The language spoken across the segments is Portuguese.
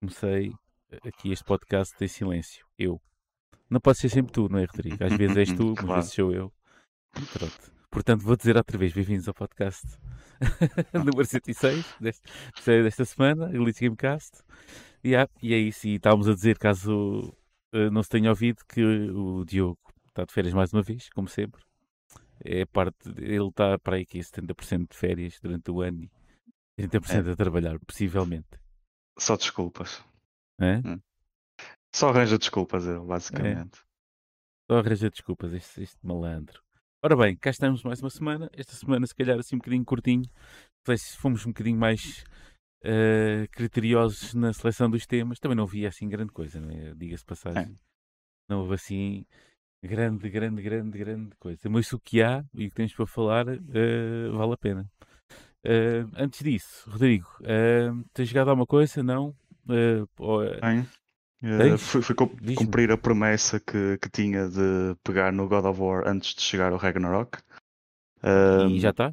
Comecei aqui este podcast em silêncio. Eu. Não pode ser sempre tu, não é, Rodrigo? Às vezes és tu, Claro. às vezes sou eu. Pronto. Portanto, vou dizer outra vez, bem-vindos ao podcast número 106 deste, desta semana, Elite Gamecast. E, há- e é isso, e estávamos a dizer, caso eh, não se tenha ouvido, que o Diogo está de férias mais uma vez, como sempre. É parte, ele está para aí que 70% de férias durante o ano e 30% a trabalhar, possivelmente. Só desculpas. É? Só arranja desculpas, ele, basicamente. Só arranja desculpas, este, este malandro. Ora bem, cá estamos mais uma semana. Esta semana, se calhar, assim um bocadinho curtinho. Fomos um bocadinho mais eh, criteriosos na seleção dos temas. Também não havia assim grande coisa, não é? Diga-se passagem. Não houve assim grande, grande, grande, grande coisa. Mas o que há e o que temos para falar eh, vale a pena. Eh, antes disso, Rodrigo, eh, tens jogado alguma coisa? Não? Ou, Bem, eh, Tens? fui, fui cumprir a promessa que, que tinha de pegar no God of War antes de chegar ao Ragnarok. e já está?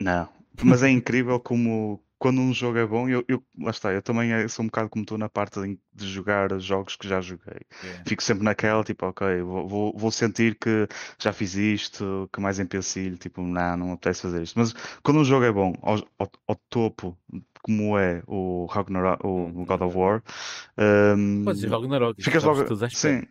Não, mas é incrível como quando um jogo é bom, eu, eu- lá está, eu também eh, sou um bocado como tu na parte de, jogar jogos que já joguei. Fico sempre naquela, tipo, ok, vou, vou, sentir que já fiz isto, que mais empecilho, tipo, não, não apetece fazer isto. Mas quando um jogo é bom, ao, ao, ao topo, como é o Ragnarok, o, o God of War, ahm, Pode ser Ragnarok. ficas estavas logo, sim,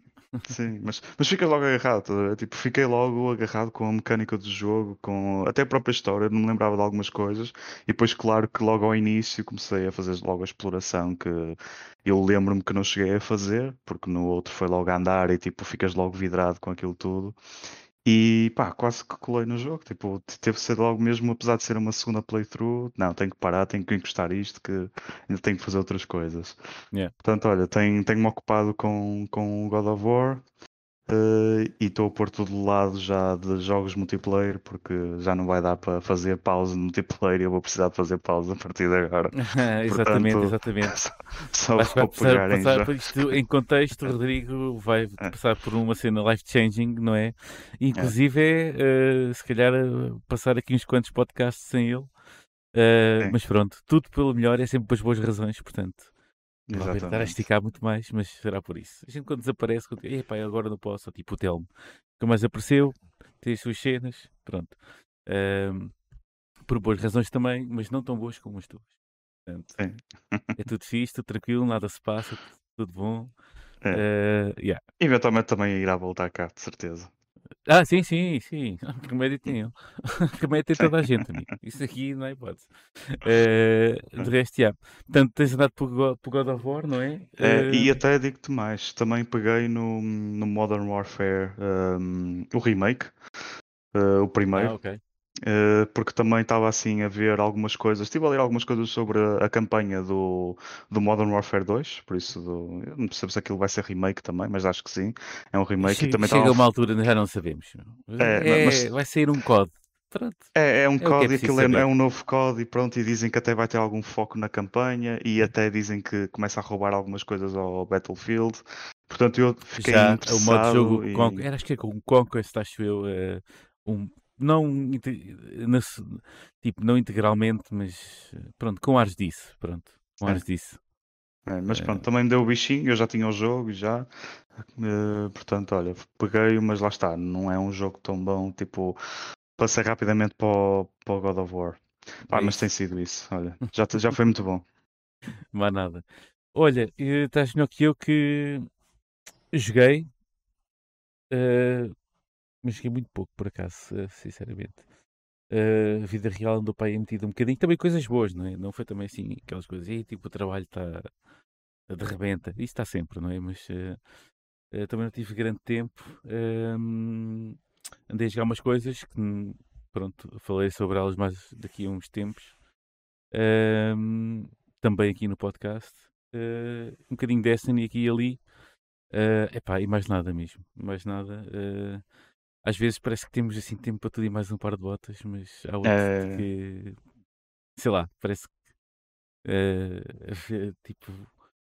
sim, mas, mas ficas logo agarrado, ver? tipo, fiquei logo agarrado com a mecânica do jogo, com até a própria história, não me lembrava de algumas coisas, e depois, claro, que logo ao início comecei a fazer logo a exploração que eu lembro-me que não cheguei a fazer, porque no outro foi logo a andar e tipo, ficas logo vidrado com aquilo tudo. E pá, quase que colei no jogo. Tipo, te- teve de ser logo mesmo, apesar de ser uma segunda playthrough, não, tenho que parar, tenho que encostar isto, que ainda tenho que fazer outras coisas. Yeah. Portanto, olha, tenho- tenho-me ocupado com, com o God of War eh, e estou a pôr tudo de lado já de jogos multiplayer, porque já não vai dar para fazer pausa no multiplayer e eu vou precisar de fazer pausa a partir de agora. exatamente, Portanto, exatamente. Só, só vou passar, pegar em isto em contexto, Rodrigo vai É. passar por uma cena life-changing, não é? Inclusive, é, eh, se calhar, eh, passar aqui uns quantos podcasts sem ele. Sim. mas pronto, tudo pelo melhor é sempre pelas boas razões, portanto. Vai estar a esticar muito mais, mas será por isso. A gente quando desaparece, quando... Epá, agora não posso, tipo o Telmo, nunca mais apareceu, tem as suas cenas, pronto. Ahm, por boas razões também, mas não tão boas como as tuas. Portanto, é tudo fixe, tudo tranquilo, nada se passa, tudo bom. É. Eh, yeah. Eventualmente também irá voltar cá, de certeza. Ah, sim, sim, sim. Remédio tem ele? Remédio tem toda a gente, amigo. Isso aqui não é hipótese. Eh, de resto, yeah. Portanto, tens andado por, Go- por God of War, não é? É, e Eh, até digo-te mais, também peguei no, no Modern Warfare um, o remake, uh, o primeiro, Ah, ok. Uh, porque também estava assim a ver algumas coisas, estive a ler algumas coisas sobre a, a campanha do, do Modern Warfare 2, por isso do, eu não percebo se aquilo vai ser remake também, mas acho que sim, é um remake Che- e também chega estava uma altura, já não sabemos. É, É, mas- vai sair um código. É, é um que é código, preciso aquilo é, é um novo código e pronto, e dizem que até vai ter algum foco na campanha e até dizem que começa a roubar algumas coisas ao Battlefield. Portanto, eu fiquei Já o modo de interessado jogo e... Era, acho que é com Conquest, acho eu, eh, um, não, tipo, não integralmente, mas eh, pronto, com ares disso, pronto, com Sim. ares disso. É, mas Eh, pronto, também me deu o bichinho, eu já tinha o jogo já. eh, portanto, olha, peguei-o, mas lá está, não é um jogo tão bom, tipo, passei rapidamente para o, para o God of War. Pá, É mas tem sido isso, olha, já, já foi muito bom. Mais nada. Olha, eh, estás melhor que eu que joguei, eh, mas joguei muito pouco, por acaso, eh, sinceramente. Eh, a vida real andou para aí metida um bocadinho. Também coisas boas, não é? Não foi também assim aquelas coisas, "Ih, tipo, o trabalho está de rebenta. Isso está sempre, não é? Mas eh, eh, também não tive grande tempo. Andei a jogar umas coisas que, hum, pronto, falei sobre elas mais daqui a uns tempos. Também aqui no podcast. Eh, um bocadinho Destiny aqui e ali. Eh, epá, e mais nada mesmo. Mais nada. Às vezes parece que temos assim tempo para tudo e mais um par de botas, mas há outros É. que sei lá, parece que a vi- tipo,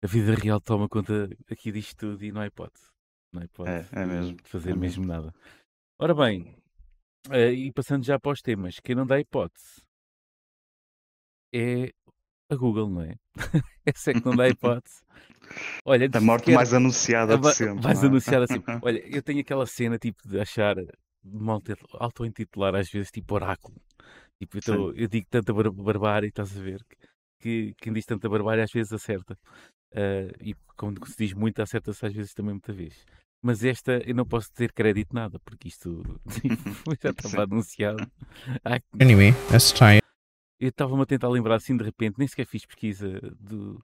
a vida real toma conta aqui disto tudo e não há hipótese. não é? Pode É, é mesmo. fazer É mesmo mesmo. nada. Ora bem, eh, e passando já para os temas, quem não dá hipótese é a Google, não é? Essa é que não dá hipótese. Olha, A morte mais anunciada de sempre. não é? anunciar assim. Olha, eu tenho aquela cena tipo de achar mal auto-intitular às vezes tipo oráculo. Tipo, eu, Sim. tô- eu digo tanta bar barbárie, estás a ver? Que quem diz tanta barbárie às vezes acerta. Ah, e como se diz muito, acerta-se às vezes também muita vez. Mas esta eu não posso ter crédito nada, porque isto tipo, já estava anunciado. Anyway, try it. eu estava-me a tentar lembrar assim de repente, nem sequer fiz pesquisa do-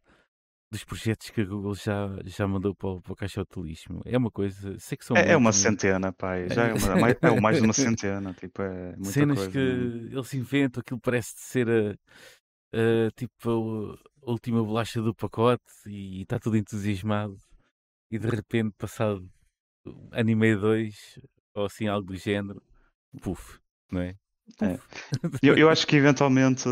dos projetos que a Google já, já mandou para, o- para o caixote de lixo. É uma coisa, sei que são É, é uma centena, pai. Já é, uma, mais, é o mais de uma centena. Tipo, é muita cenas coisa. que mesmo. eles inventam, aquilo parece ser a, a, tipo a última bolacha do pacote e está tudo entusiasmado e de repente passado ano e meio, dois, ou assim algo do género, puf, não é? É. Eu, eu acho que eventualmente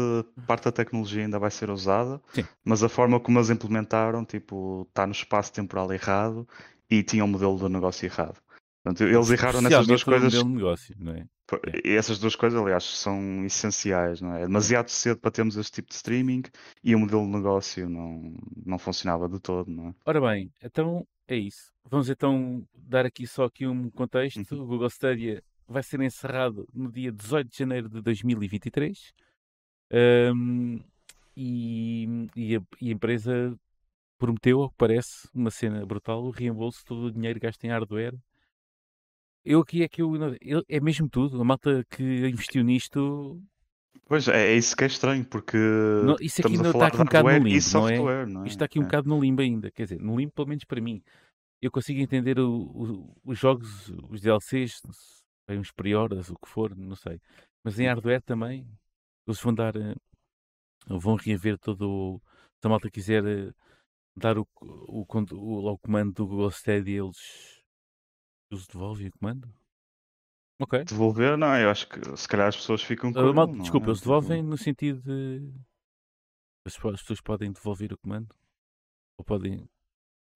parte da tecnologia ainda vai ser usada, Sim. mas a forma como eles implementaram, tipo, está no espaço temporal errado e tinha um modelo de negócio errado. Portanto, eles erraram nessas duas coisas. de negócio, não é? Pô, E essas duas coisas, aliás, são essenciais, não é? É demasiado cedo para termos este tipo de streaming e o modelo de negócio não, não funcionava de todo, não é? Ora bem, então é isso. Vamos então dar aqui só aqui um contexto. Uhum. O Google Stadia vai ser encerrado no dia 18 de janeiro de 2023. Ahm, e, e a, e a empresa prometeu, ao que parece, uma cena brutal, o reembolso de todo o dinheiro gasto em hardware. Eu aqui é que eu, é mesmo tudo. A malta que investiu nisto, Pois é, é isso que é estranho, porque não- isso aqui ainda está aqui um bocado no limbo, não é? não é? Isto está aqui um É. bocado no limbo ainda. Quer dizer, no limbo, pelo menos para mim. Eu consigo entender o- o- os jogos, os DLCs, bem, uns pre-orders, o que for, não sei. Mas em hardware também, eles vão dar, eh, vão reaver todo o. Se a malta quiser eh, dar o, o, o, o comando do Google Stadia, eles, eles devolvem o comando? Ok. Devolver, não, eu acho que se calhar as pessoas ficam com Ah, ele, malta, não desculpa, é? eles devolvem no sentido de. As pessoas podem devolver o comando? Ou podem.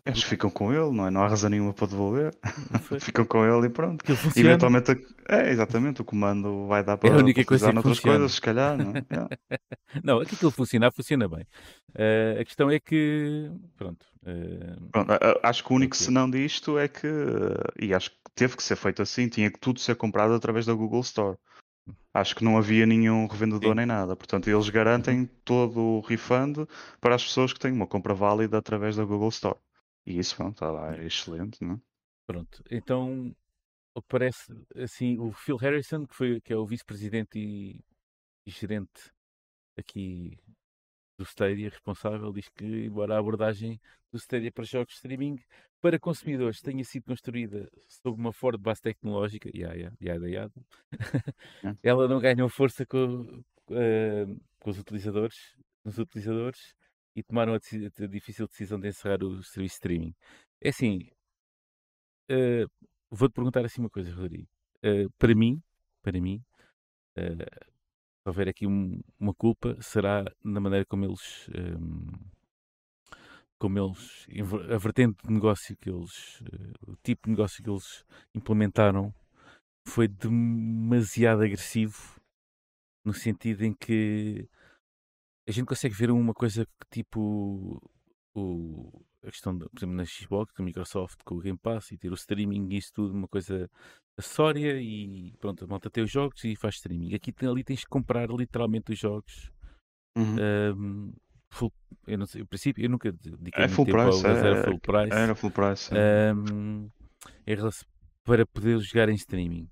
Eles ficam com ele, não é? Não há razão nenhuma para devolver. Ficam com ele e pronto. Funciona. Eventualmente, é exatamente, o comando vai dar É a para, única para coisa utilizar que noutras funciona. coisas, se calhar, não é? Não, aqui aquilo funcionar, funciona bem. Eh, a questão é que. Pronto. eh, Pronto, a- acho que o único Ok. senão disto é que, e acho que teve que ser feito assim, tinha que tudo ser comprado através da Google Store. Acho que não havia nenhum revendedor Sim. Uhum. nem nada. Portanto, eles garantem todo o refund para as pessoas que têm uma compra válida através da Google Store. E isso, pronto, está lá, é excelente, não é? pronto. Então, o que parece, assim, o Phil Harrison, que, foi, que é o vice-presidente e, e gerente aqui do Stadia, responsável, diz que, embora a abordagem do Stadia para jogos de streaming para consumidores tenha sido construída sob uma forte base tecnológica, yada, yada, yada, É. ela não ganhou força com, eh, com os utilizadores, nos utilizadores e tomaram a, a difícil decisão de encerrar o serviço de streaming. É assim, eh, vou-te perguntar assim uma coisa, Rodrigo. Eh, para mim, para mim, eh, se houver aqui um- uma culpa, será na maneira como eles, ehm, como eles, a vertente de negócio que eles, o tipo de negócio que eles implementaram foi demasiado agressivo no sentido em que a gente consegue ver uma coisa que tipo o, a questão, de, por exemplo, na Xbox, da Microsoft com o Game Pass e ter o streaming e isso tudo, uma coisa acessória e pronto, a malta tem os jogos e faz streaming. Aqui ali tens que comprar literalmente os jogos. Uhum. ahm, full, eu não sei, em princípio, eu nunca dediquei É full tempo ao price, era é- full price. Era full price. é. ahm, em relação- para poder jogar em streaming.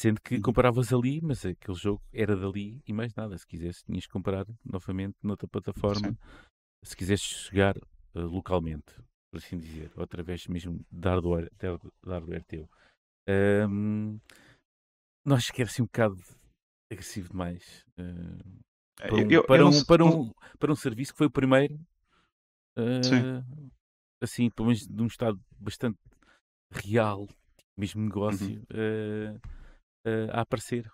Sendo que Uhum. comparavas ali, mas aquele jogo era dali e mais nada. Se quisesse, tinhas que comprar novamente noutra plataforma. Sim. Se quisesse jogar eh, localmente, por assim dizer, ou através mesmo de hardware, de hardware teu. Ahm, não acho que era assim um bocado agressivo demais. eh, para, um, Eu- eu para, um, para, um, para um serviço que foi o primeiro, Sim. assim, pelo menos de um estado bastante real, mesmo Uhum. negócio, eh, a aparecer.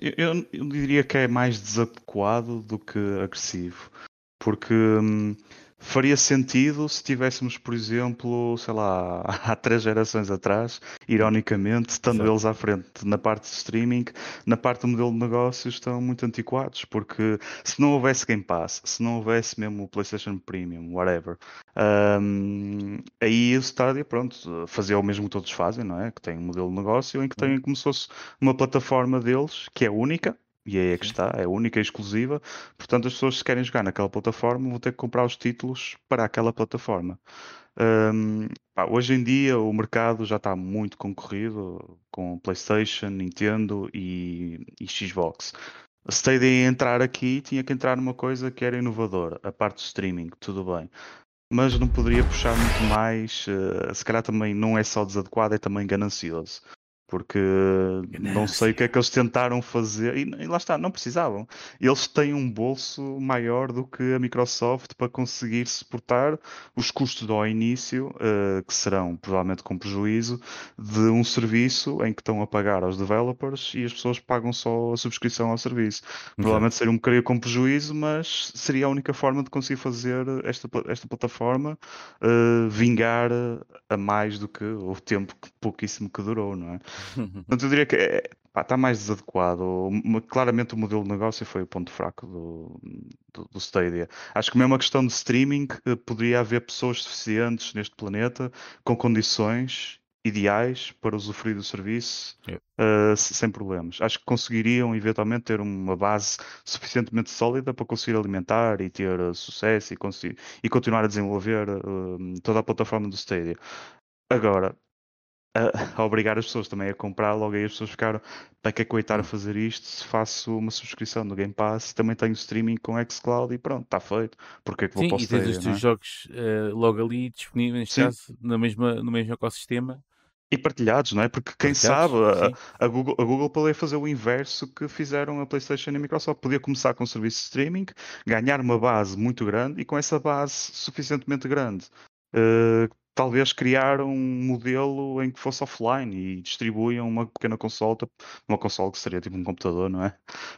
Eu, eu- eu diria que é mais desadequado do que agressivo. Porque hum, faria sentido se tivéssemos, por exemplo, sei lá, há três gerações atrás, ironicamente, estando Exato. eles à frente na parte de streaming, na parte do modelo de negócio estão muito antiquados, porque se não houvesse Game Pass, se não houvesse mesmo o PlayStation Premium, whatever, um, aí o Stadia, pronto, fazia o mesmo que todos fazem, não é? Que tem um modelo de negócio em que tem como se fosse uma plataforma deles que é única, e aí é que está, é única e exclusiva. Portanto, as pessoas, se querem jogar naquela plataforma, vão ter que comprar os títulos para aquela plataforma. Um, pá, hoje em dia, o mercado já está muito concorrido com PlayStation, Nintendo e, e Xbox. A Stadia entrar aqui tinha que entrar numa coisa que era inovadora, a parte do streaming, tudo bem. Mas não poderia puxar muito mais, uh, se calhar também não é só desadequado, é também ganancioso porque não sei o que é que eles tentaram fazer e, lá está, não precisavam. Eles têm um bolso maior do que a Microsoft para conseguir suportar os custos ao início, uh, que serão provavelmente com prejuízo, de um serviço em que estão a pagar aos developers e as pessoas pagam só a subscrição ao serviço. Provavelmente seria um bocadinho com prejuízo, mas seria a única forma de conseguir fazer esta, esta plataforma uh, vingar a mais do que o tempo que, pouquíssimo que durou, não é? Portanto, eu diria que é, pá, está mais desadequado. Claramente o modelo de negócio foi o ponto fraco do, do, do Stadia. Acho que mesmo a questão de streaming, eh, poderia haver pessoas suficientes neste planeta com condições ideais para usufruir do serviço Yeah. uh, sem problemas. Acho que conseguiriam eventualmente ter uma base suficientemente sólida para conseguir alimentar e ter uh, sucesso e, conseguir, e continuar a desenvolver uh, toda a plataforma do Stadia. Agora, a, a, obrigar as pessoas também a comprar, logo aí as pessoas ficaram para que estar a fazer isto se faço uma subscrição no Game Pass, também tenho streaming com xCloud e pronto, está feito. Porque é que vou Sim, e tens os não é? teus jogos uh, logo ali disponíveis, neste Sim. caso, na mesma, no mesmo ecossistema. E partilhados, não é? Porque quem sabe, a, a Google, a Google poderia fazer o inverso que fizeram a PlayStation e a Microsoft. Podia começar com um serviço de streaming, ganhar uma base muito grande e com essa base suficientemente grande, uh, talvez criar um modelo em que fosse offline e distribuíam uma pequena consola, uma consola que seria tipo um computador, não é?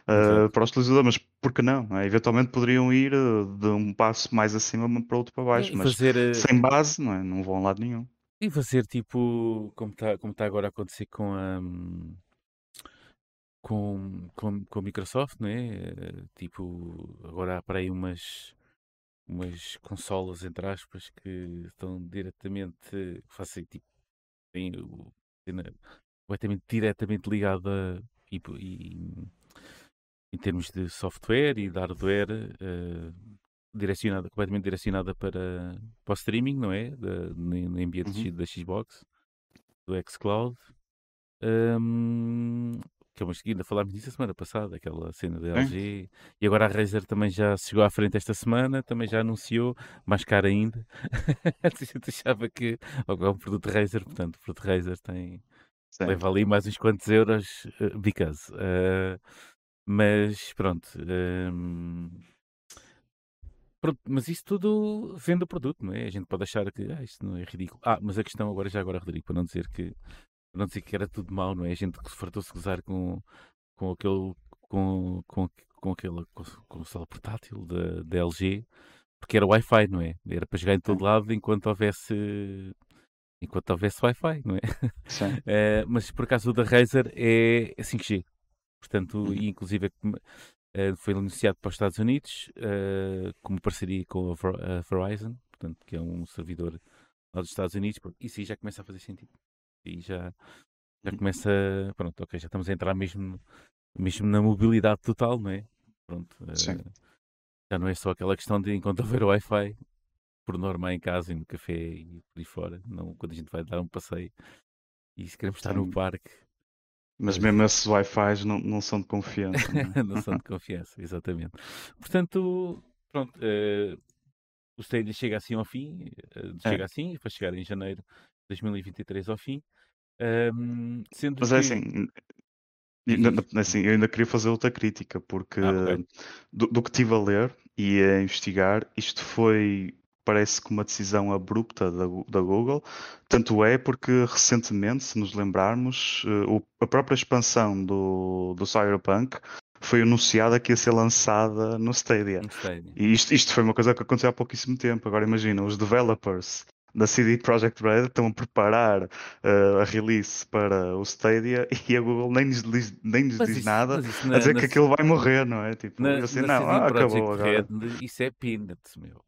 Uh, para os utilizadores, mas por que não? não é? Eventualmente poderiam ir uh, de um passo mais acima para outro para baixo, E mas fazer, uh, sem base não, é? não vão a lado nenhum. e fazer tipo, como está como tá agora a acontecer com a. Com, com, com a Microsoft, não é? Eh, Tipo, agora há para aí umas, umas consolas, entre aspas, que estão diretamente, fazem tipo, têm o- na- completamente diretamente ligada e, e- em termos de software e de hardware, eh, direcionada, completamente direcionada para, para o streaming, não é? Da, no, no ambiente Uhum. da Xbox, do xCloud. Hum, que é uma ainda falámos disso a semana passada, aquela cena da LG. E agora a Razer também já chegou à frente esta semana, também já anunciou, mais caro ainda. a gente achava que é um produto Razer, portanto, o produto Razer tem, Sim. leva ali mais uns quantos euros, uh, because. Uh, mas pronto. hum, pronto, Mas isso tudo vende o produto, não é? A gente pode achar que ah, isto não é ridículo. Ah, mas a questão agora, já agora, Rodrigo, para não dizer que, não dizer que era tudo mau, não é? A gente que se fartou-se gozar com, com aquele com, com, com aquele console portátil da, da LG, porque era Wi-Fi, não é? Era para jogar em todo lado enquanto houvesse enquanto houvesse Wi-Fi, não é? Sim. Eh, mas por acaso o da Razer é 5G. Portanto, Uhum. inclusive é eh, foi anunciado para os Estados Unidos eh, como parceria com a Ver- a Verizon, portanto, que é um servidor lá dos Estados Unidos. Isso aí já começa a fazer sentido. E já, já Uhum. começa. Pronto, ok, já estamos a entrar mesmo, mesmo na mobilidade total, não é? Pronto. eh, Sim. já não é só aquela questão de enquanto houver Wi-Fi, por norma em casa e no café e por aí fora, não quando a gente vai dar um passeio e se queremos estar no Sim. parque, Mas mesmo esses Wi-Fi não, não são de confiança. Não é? não são de confiança, exatamente. Portanto, pronto, eh, o Stadia chega assim ao fim, eh, É. chega assim, vai chegar em janeiro 2023 ao fim, Ahm, sendo Mas que... é assim, ainda- assim, eu ainda queria fazer outra crítica, porque Ah, ok. do, do que estive a ler e a investigar, isto foi, parece que uma decisão abrupta da, da Google. Tanto é porque recentemente, se nos lembrarmos, eh, o- a própria expansão do, do Cyberpunk foi anunciada que ia ser lançada no Stadia. No Stadia. E isto, isto foi uma coisa que aconteceu há pouquíssimo tempo. Agora imagina, os developers da CD Projekt Red estão a preparar uh, a release para o Stadia e a Google nem lhes, diz- nem lhes diz isso- nada a dizer na- que aquilo vai morrer, não é? Tipo, Na, assim, não, ah, acabou agora. Red, isso é peanuts, meu.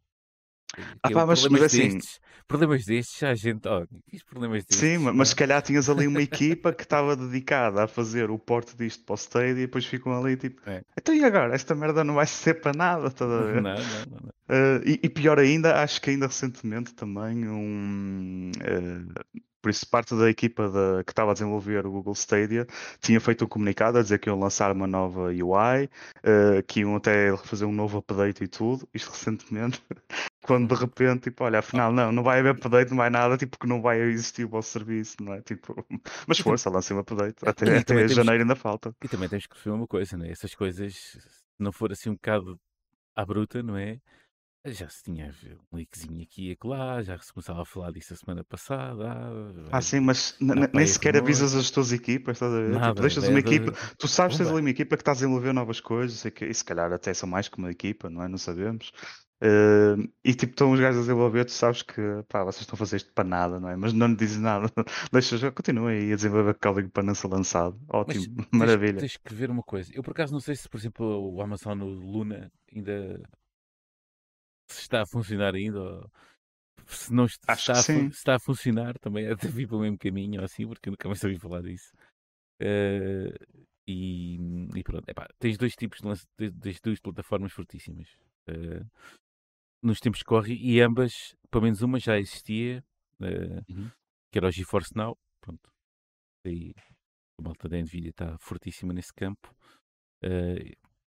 Ah, Que pá, mas- problemas mas assim- destes, problemas destes, a gente, quis problemas destes. Sim, ma- mas se calhar tinhas ali uma equipa que estava dedicada a fazer o porte disto para o Stadia e depois ficam ali tipo, É. então e agora? Esta merda não vai ser para nada, ver? Não, não, não, não. Uh, e, e pior ainda, acho que ainda recentemente também um. uh, por isso, parte da equipa da- que estava a desenvolver o Google Stadia tinha feito um comunicado a dizer que iam lançar uma nova UI, uh, que iam até fazer um novo update e tudo, isto recentemente, quando de repente, tipo, olha, afinal, não, não vai haver update, não vai nada, tipo, que não vai existir o vosso serviço, não é? Tipo, mas força, lancem um update, até, até janeiro ainda falta. E também temos que perceber uma coisa, não é? Essas coisas, se não for assim um bocado à bruta, não é? Já se tinha um leakzinho aqui e acolá, já se começava a falar disso a semana passada. ah, Ah, sim, mas n- n- nem sequer avisas as tuas equipas, estás a ver? Tipo, Nada, deixas uma equipa, tu sabes que tens Pumba. ali uma equipa que está a desenvolver novas coisas, sei que, e se calhar até são mais que uma equipa, não é? Não sabemos. Eh, e tipo, estão os gajos a desenvolver, tu sabes que pá, vocês estão a fazer isto para nada, não é? Mas não lhe dizes nada, deixas, continuem aí a desenvolver código para não ser lançado. Mas Ótimo, tens- maravilha. Tens que ver uma coisa. Eu por acaso não sei se, por exemplo, o Amazon Luna ainda se está a funcionar ainda. Ou se não está, que a se está a funcionar também, é de vir pelo mesmo caminho ou assim, porque nunca mais ouvi falar disso. Eh, e, e pronto, epá, tens dois tipos de lance, tens- duas plataformas fortíssimas. Eh, nos tempos que corre, e ambas, pelo menos uma já existia, eh, Uhum. que era o GeForce Now. Pronto. Aí a malta da Nvidia está fortíssima nesse campo.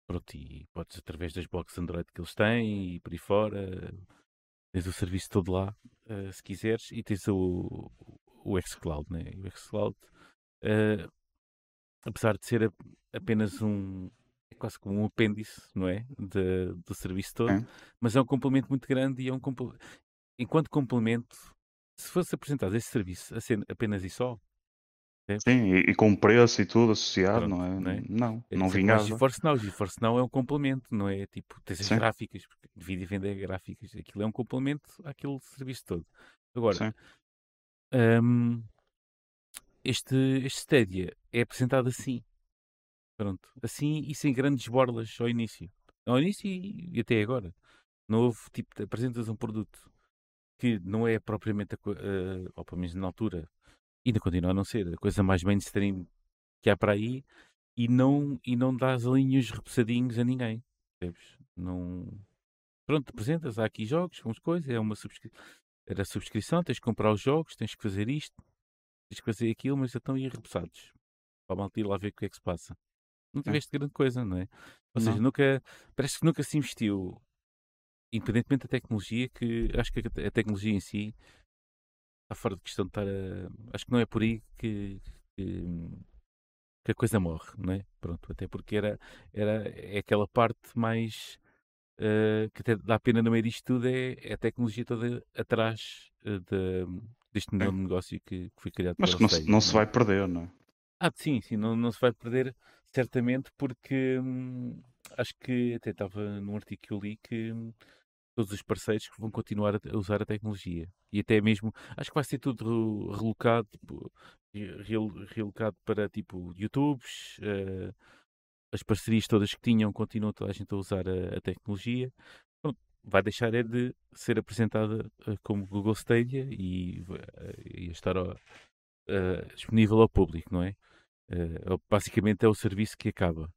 Pronto, e podes através das boxes Android que eles têm e por aí fora, tens o serviço todo lá, eh, se quiseres, e tens o, o xCloud, né? O xCloud, eh, apesar de ser apenas um é quase como um apêndice, não é? De- do serviço todo, É. mas é um complemento muito grande e é um enquanto complemento, se fosse apresentado esse serviço apenas e só, Sim, e, e com preço e tudo associado, Pronto, não é? não é? Não, É não como vingava. GeForce Now, GeForce é um complemento, não é? Tipo, tens as gráficas, porque Nvidia vende gráficas, aquilo é um complemento àquele serviço todo. Agora, hum, este, este Stadia é apresentado assim, pronto, assim e sem grandes borlas ao início. Ao início e, até agora. Não houve, tipo, apresentas um produto que não é propriamente, a, eh, ou pelo menos na altura, ainda continua a não ser, a coisa mais mainstream que há para aí, e não, e não dás alinhos repousadinhos a ninguém. Percebes? Não. Pronto, apresentas, há aqui jogos, umas coisas, é uma subscri... era subscrição, tens que comprar os jogos, tens que fazer isto, tens que fazer aquilo, mas já estão aí repousados. Para a malta ir lá ver o que é que se passa. Não tiveste grande coisa, não é? Ou seja, Não. nunca, parece que nunca se investiu, independentemente da tecnologia, que acho que a tecnologia em si está fora de questão de estar a. Acho que não é por aí que, que, que a coisa morre, não é? Pronto, até porque era, era é aquela parte mais eh, que até dá pena no meio disto tudo é, é a tecnologia toda atrás eh, de- deste modelo de negócio que, que foi criado Mas que não o se, não se é? vai perder, não é? Ah, sim, sim, não, não se vai perder certamente porque hum, acho que até estava num artigo que eu li que hum, todos os parceiros que vão continuar a, usar a tecnologia e até mesmo acho que vai ser tudo relocado, tipo, re- rel- relocado para tipo YouTubes, eh, as parcerias todas que tinham continuam toda a gente a usar a, a tecnologia. Pronto, vai deixar é de ser apresentada eh, como Google Stadia e, eh, e estar disponível ao público, não é? É basicamente é o serviço que acaba.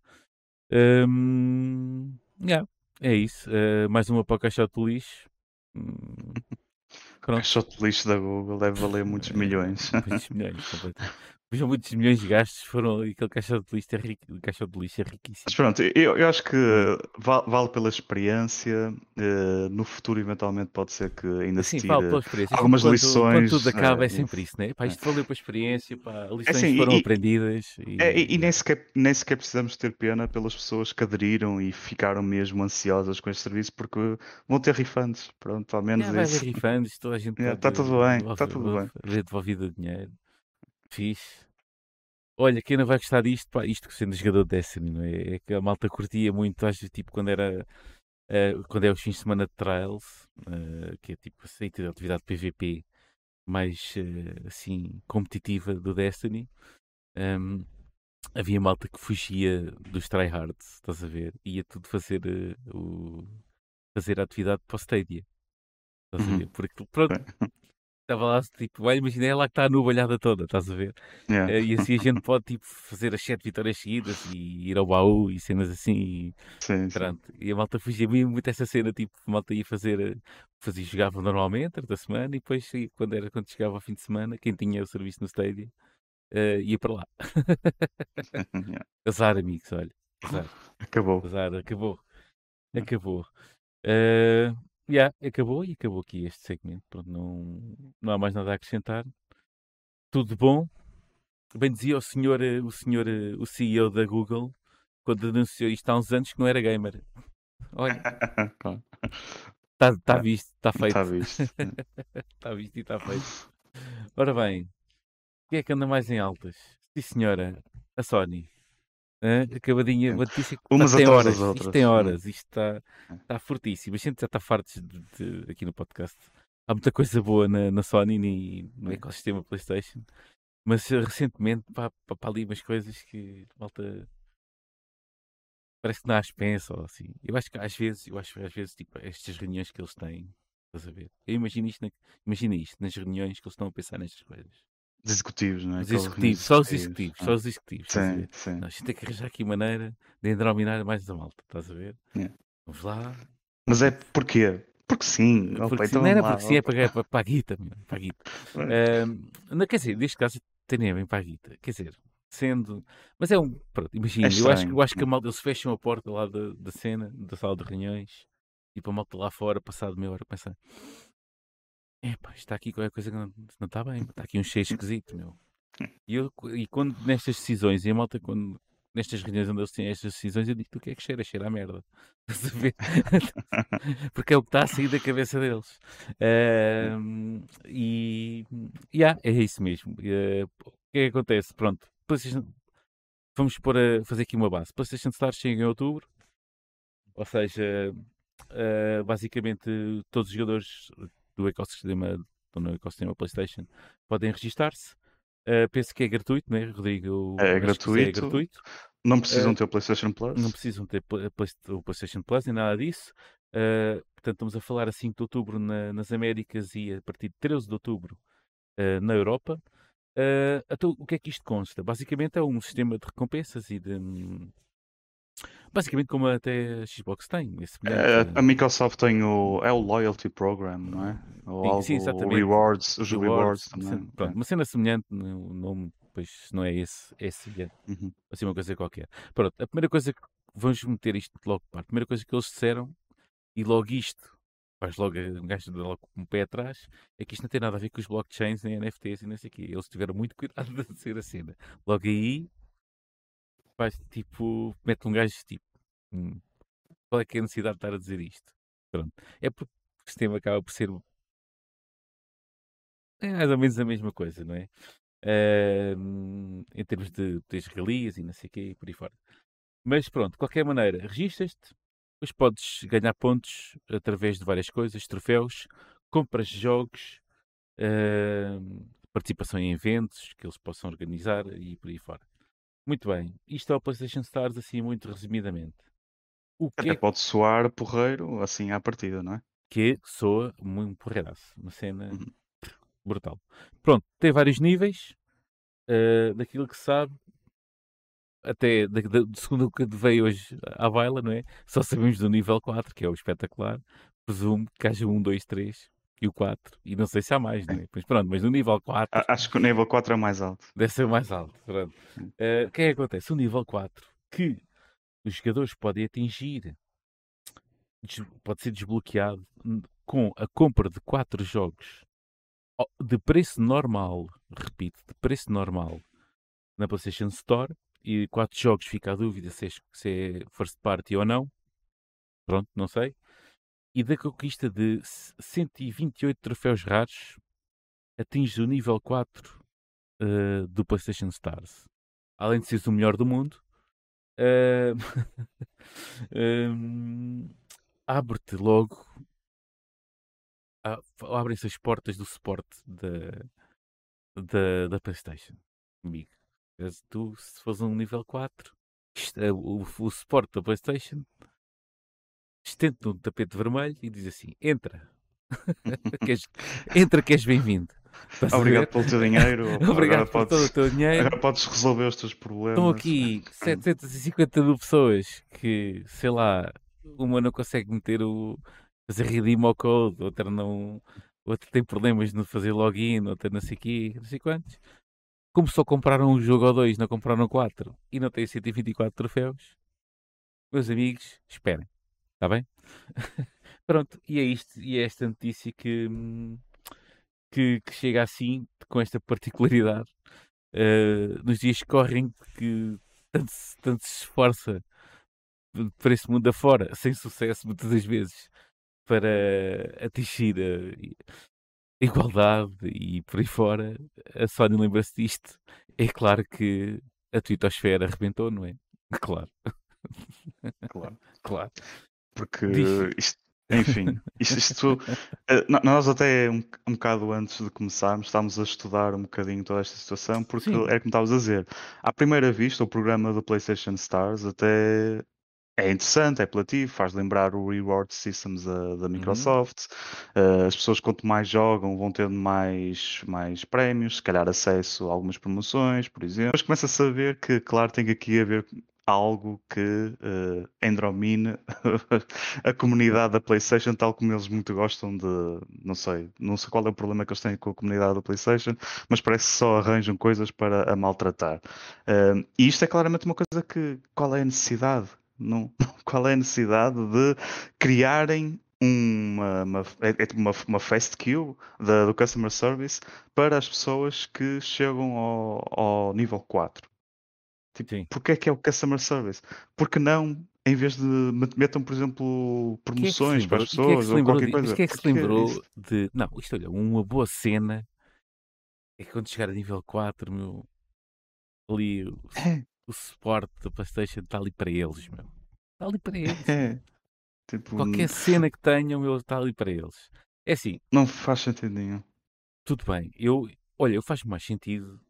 Hum, yeah, é isso. Eh, mais uma para o caixote do lixo. Hum, O pronto. caixote de lixo da Google deve valer muitos milhões. Muitos milhões, Vejam, muitos milhões de gastos foram. Aquele caixote de lixo é, rico, caixote de lixo é Mas riquíssimo. pronto, eu, eu acho que Hum. va- vale pela experiência. eh, no futuro, eventualmente, pode ser que ainda se Sim, falo tire pela experiência. algumas quando, quando lições. tudo acaba é eh, sempre isso, né? Pá, é. isto valeu para a experiência, pá, lições assim, foram e- aprendidas. É, e, e E, nem, sequer, nem sequer precisamos ter pena pelas pessoas que aderiram e ficaram mesmo ansiosas com este serviço porque vão ter refunds. Pronto, ao menos vai isso. haver refunds, toda a gente Yeah, pode tá tudo bem, devolver- tá tudo bem. ver devolvido o dinheiro. Fixe. Olha, quem não vai gostar disto, pá, isto sendo jogador de Destiny, não é? É que a malta curtia muito, vezes, tipo, quando era. Uh, quando é os fins de semana de trials, uh, que é tipo a de atividade PVP mais uh, assim competitiva do Destiny, um, havia malta que fugia dos tryhards, estás a ver? Ia tudo fazer o fazer a atividade para o Stadia. Estás a Uhum. ver? Porque pronto, estava lá, tipo, vai imaginar é lá que está a nubalhada toda, estás a ver? Yeah. Eh, E assim a gente pode tipo, fazer as sete vitórias seguidas e ir ao baú e cenas assim. E, Sim, sim. pronto. e a malta fugia mesmo muito essa cena, tipo, a malta ia fazer, fazia, jogava normalmente durante a semana e depois quando, era, quando chegava ao fim de semana, quem tinha o serviço no Stadia eh, ia para lá. Yeah. Azar, amigos, olha. Azar, Acabou. azar, acabou. Acabou. Eh, yeah, acabou e acabou aqui este segmento. Pronto, não, não há mais nada a acrescentar. Tudo bom. Bem dizia o senhor, eh, o senhor, eh, o CEO da Google, quando anunciou isto há uns anos, que não era gamer. Olha, está tá É, visto, está feito. Está visto. Está visto e está feito. Ora bem, o que é que anda mais em altas? Sim, senhora, a Sony. Hã? Acabadinha, que Umas isto tem horas, isto outras. tem Hum. horas, isto está, está fortíssimo. A gente já está fartos de, de- aqui no podcast. Há muita coisa boa na, na Sony e no ecossistema PlayStation, mas recentemente pá, pá, pá ali umas coisas que malta parece que não as pensa ou assim. Eu acho que às vezes, eu acho que às vezes, tipo, estas reuniões que eles têm, estás a ver? Eu imagino isto, na- imagina isto nas reuniões que eles estão a pensar nestas coisas. Os executivos, não é? Os Aqueles executivos, só os executivos. Ah. só os executivos. Sim, sim. Não, a gente tem que arranjar aqui maneira de endrominar mais a malta, estás a ver? Yeah. Vamos lá. Mas é porquê? Porque sim. Opa, Porque, então não era lá, porque sim, é para, para, para a guita, para a guita. Ahm, não, quer dizer, neste caso tem bem para a guita. Quer dizer, sendo. Mas é um. Pronto, imagina, eu, acho, eu acho que a malta, eles fecham a porta lá da, da cena, da sala de reuniões, e para a malta lá fora, passado meia hora, pensa. Epá, está aqui qualquer coisa que não, não está bem, está aqui um cheio esquisito, meu. E, eu, e quando nestas decisões, e a malta, quando nestas reuniões onde eles têm estas decisões, eu digo: o que é que cheira? Cheira a merda. Porque é o que está a sair da cabeça deles. Ahm, e yeah, é isso mesmo. Eh, o que é que acontece? Pronto, PlayStation- vamos pôr a fazer aqui uma base. PlayStation Stars chega em outubro, ou seja, eh, basicamente todos os jogadores do ecossistema, estão no ecossistema PlayStation podem registar-se. Eh, penso que é gratuito, não é, Rodrigo? É que isso É gratuito. gratuito. Não precisam Eh, ter o PlayStation Plus. Não precisam ter o PlayStation Plus nem nada disso. Uh, portanto, estamos a falar a 5 de outubro na- nas Américas e a partir de 13 de outubro uh, na Europa. Uh, então, o que é que isto consta? Basicamente é um sistema de recompensas e de. Basicamente, como até a Xbox tem, é a Microsoft tem o. É o Loyalty Program, não é? Ou Sim, algo, sim, exatamente. Rewards, os rewards, uma também. pronto, uma cena semelhante, o nome, pois não é esse, é semelhante. É. Uhum. assim uma coisa qualquer. Pronto, a primeira coisa que vamos meter isto logo para a primeira coisa que eles disseram, e logo isto, faz logo um gajo logo com o pé atrás, é que isto não tem nada a ver com os blockchains nem NFTs e não sei o quê. Eles tiveram muito cuidado de dizer a cena. Logo aí, faz tipo, mete um gajo tipo, hum, qual é que é a necessidade de estar a dizer isto? Pronto, é porque o sistema acaba por ser é mais ou menos a mesma coisa, não é? Ahm, em termos de teres regalias e não sei o quê por aí fora. Mas pronto, de qualquer maneira, registas-te, depois podes ganhar pontos através de várias coisas, troféus, compras de jogos, ahm, participação em eventos que eles possam organizar e por aí fora. Muito bem, isto é o PlayStation Stars assim muito resumidamente. O que Até é pode soar porreiro assim à partida, não é? que soa muito porreiraço, uma cena Uhum. brutal. Pronto, tem vários níveis eh, daquilo que se sabe, até da, da, de segundo o que veio hoje à baila, não é? Só sabemos do nível 4, que é o espetacular. Presumo que haja um, dois, três e o 4. E não sei se há mais, não é? Pois pronto, mas no nível 4 A- Acho que o nível 4 é mais alto. deve ser mais alto. Pronto. Eh, O que é que acontece? O nível 4, que os jogadores podem atingir, pode ser desbloqueado com a compra de 4 jogos de preço normal, repito, de preço normal na PlayStation Store e 4 jogos fica a dúvida se é, se é first party ou não. Pronto, não sei. E da conquista de 128 troféus raros, atinge o nível 4 eh, do PlayStation Stars. além de seres o melhor do mundo, uh, abre-te logo, abrem-se as portas do suporte da, da, da PlayStation, amigo. Tu, se fores um nível 4, é o, o suporte da PlayStation estende no tapete vermelho e diz assim: entra, queres, entra que és bem-vindo. Obrigado pelo teu dinheiro. Obrigado por podes, todo o teu dinheiro. Agora podes resolver os teus problemas. Estão aqui 750 mil pessoas que, sei lá, uma não consegue meter o. fazer redeem ao code, outra não. Outra tem problemas no fazer login, outra não sei quê, não sei quantos. Como só compraram um jogo ou dois, não compraram quatro e não têm 124 troféus, meus amigos, esperem. Está bem? Pronto, e é isto, e é esta notícia que, que, que chega assim, com esta particularidade, uh, nos dias que correm, que tanto, tanto se esforça para esse mundo afora, sem sucesso muitas das vezes, para atingir a igualdade e por aí fora, a Sony lembra-se disto. É claro que a twittosfera arrebentou, não é? Claro. Claro. claro. Porque isto, enfim, isto, isto eh, nós até um, um bocado antes de começarmos estávamos a estudar um bocadinho toda esta situação, porque Sim. é como estavas a dizer, à primeira vista o programa do PlayStation Stars até é interessante, é apelativo, faz lembrar o reward systems da, da uhum. Microsoft. Uhum. Uh, as pessoas, quanto mais jogam, vão tendo mais, mais prémios, se calhar acesso a algumas promoções, por exemplo. Mas começa a saber que, claro, tem aqui a ver algo que uh, endromine a comunidade da PlayStation, tal como eles muito gostam de. Não sei, não sei qual é o problema que eles têm com a comunidade da PlayStation, mas parece que só arranjam coisas para a maltratar. Uh, e isto é claramente uma coisa que. Qual é a necessidade? Não, qual é a necessidade de criarem uma, uma, é, é tipo uma, uma fast queue da, do customer service para as pessoas que chegam ao, ao nível 4? Tipo, porque é que é o customer service? Porque não, em vez de metam, por exemplo, promoções é para as pessoas é ou qualquer de, coisa? É que se lembrou de. Não, isto olha, uma boa cena é que quando chegar a nível 4, meu, ali o, é. o suporte da PlayStation está ali para eles, meu. Está ali para eles. É. Tipo, Qualquer cena que tenham, meu, está ali para eles. É assim. Não faz sentido nenhum. Tudo bem. Eu, olha, eu faz mais sentido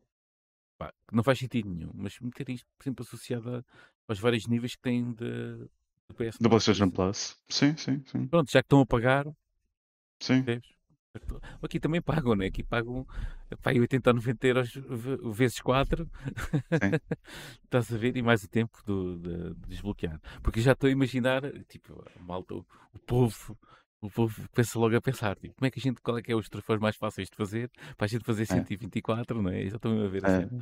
pá, não faz sentido nenhum, mas meter isto, por exemplo, associado aos vários níveis que têm de, de PS. Da PlayStation Plus. Sim, sim, sim. Pronto, já que estão a pagar. Sim. Aqui também pagam, né? Aqui pagam pá, 80 ou 90 euros vezes 4. Estás a ver? E mais o tempo do, de, de desbloquear. Porque já estou a imaginar, tipo, a malta, o, o povo o povo pensa logo a pensar, tipo, como é que a gente, qual é que é os troféus mais fáceis de fazer para a gente fazer 124, é. não é? Já estou a ver assim.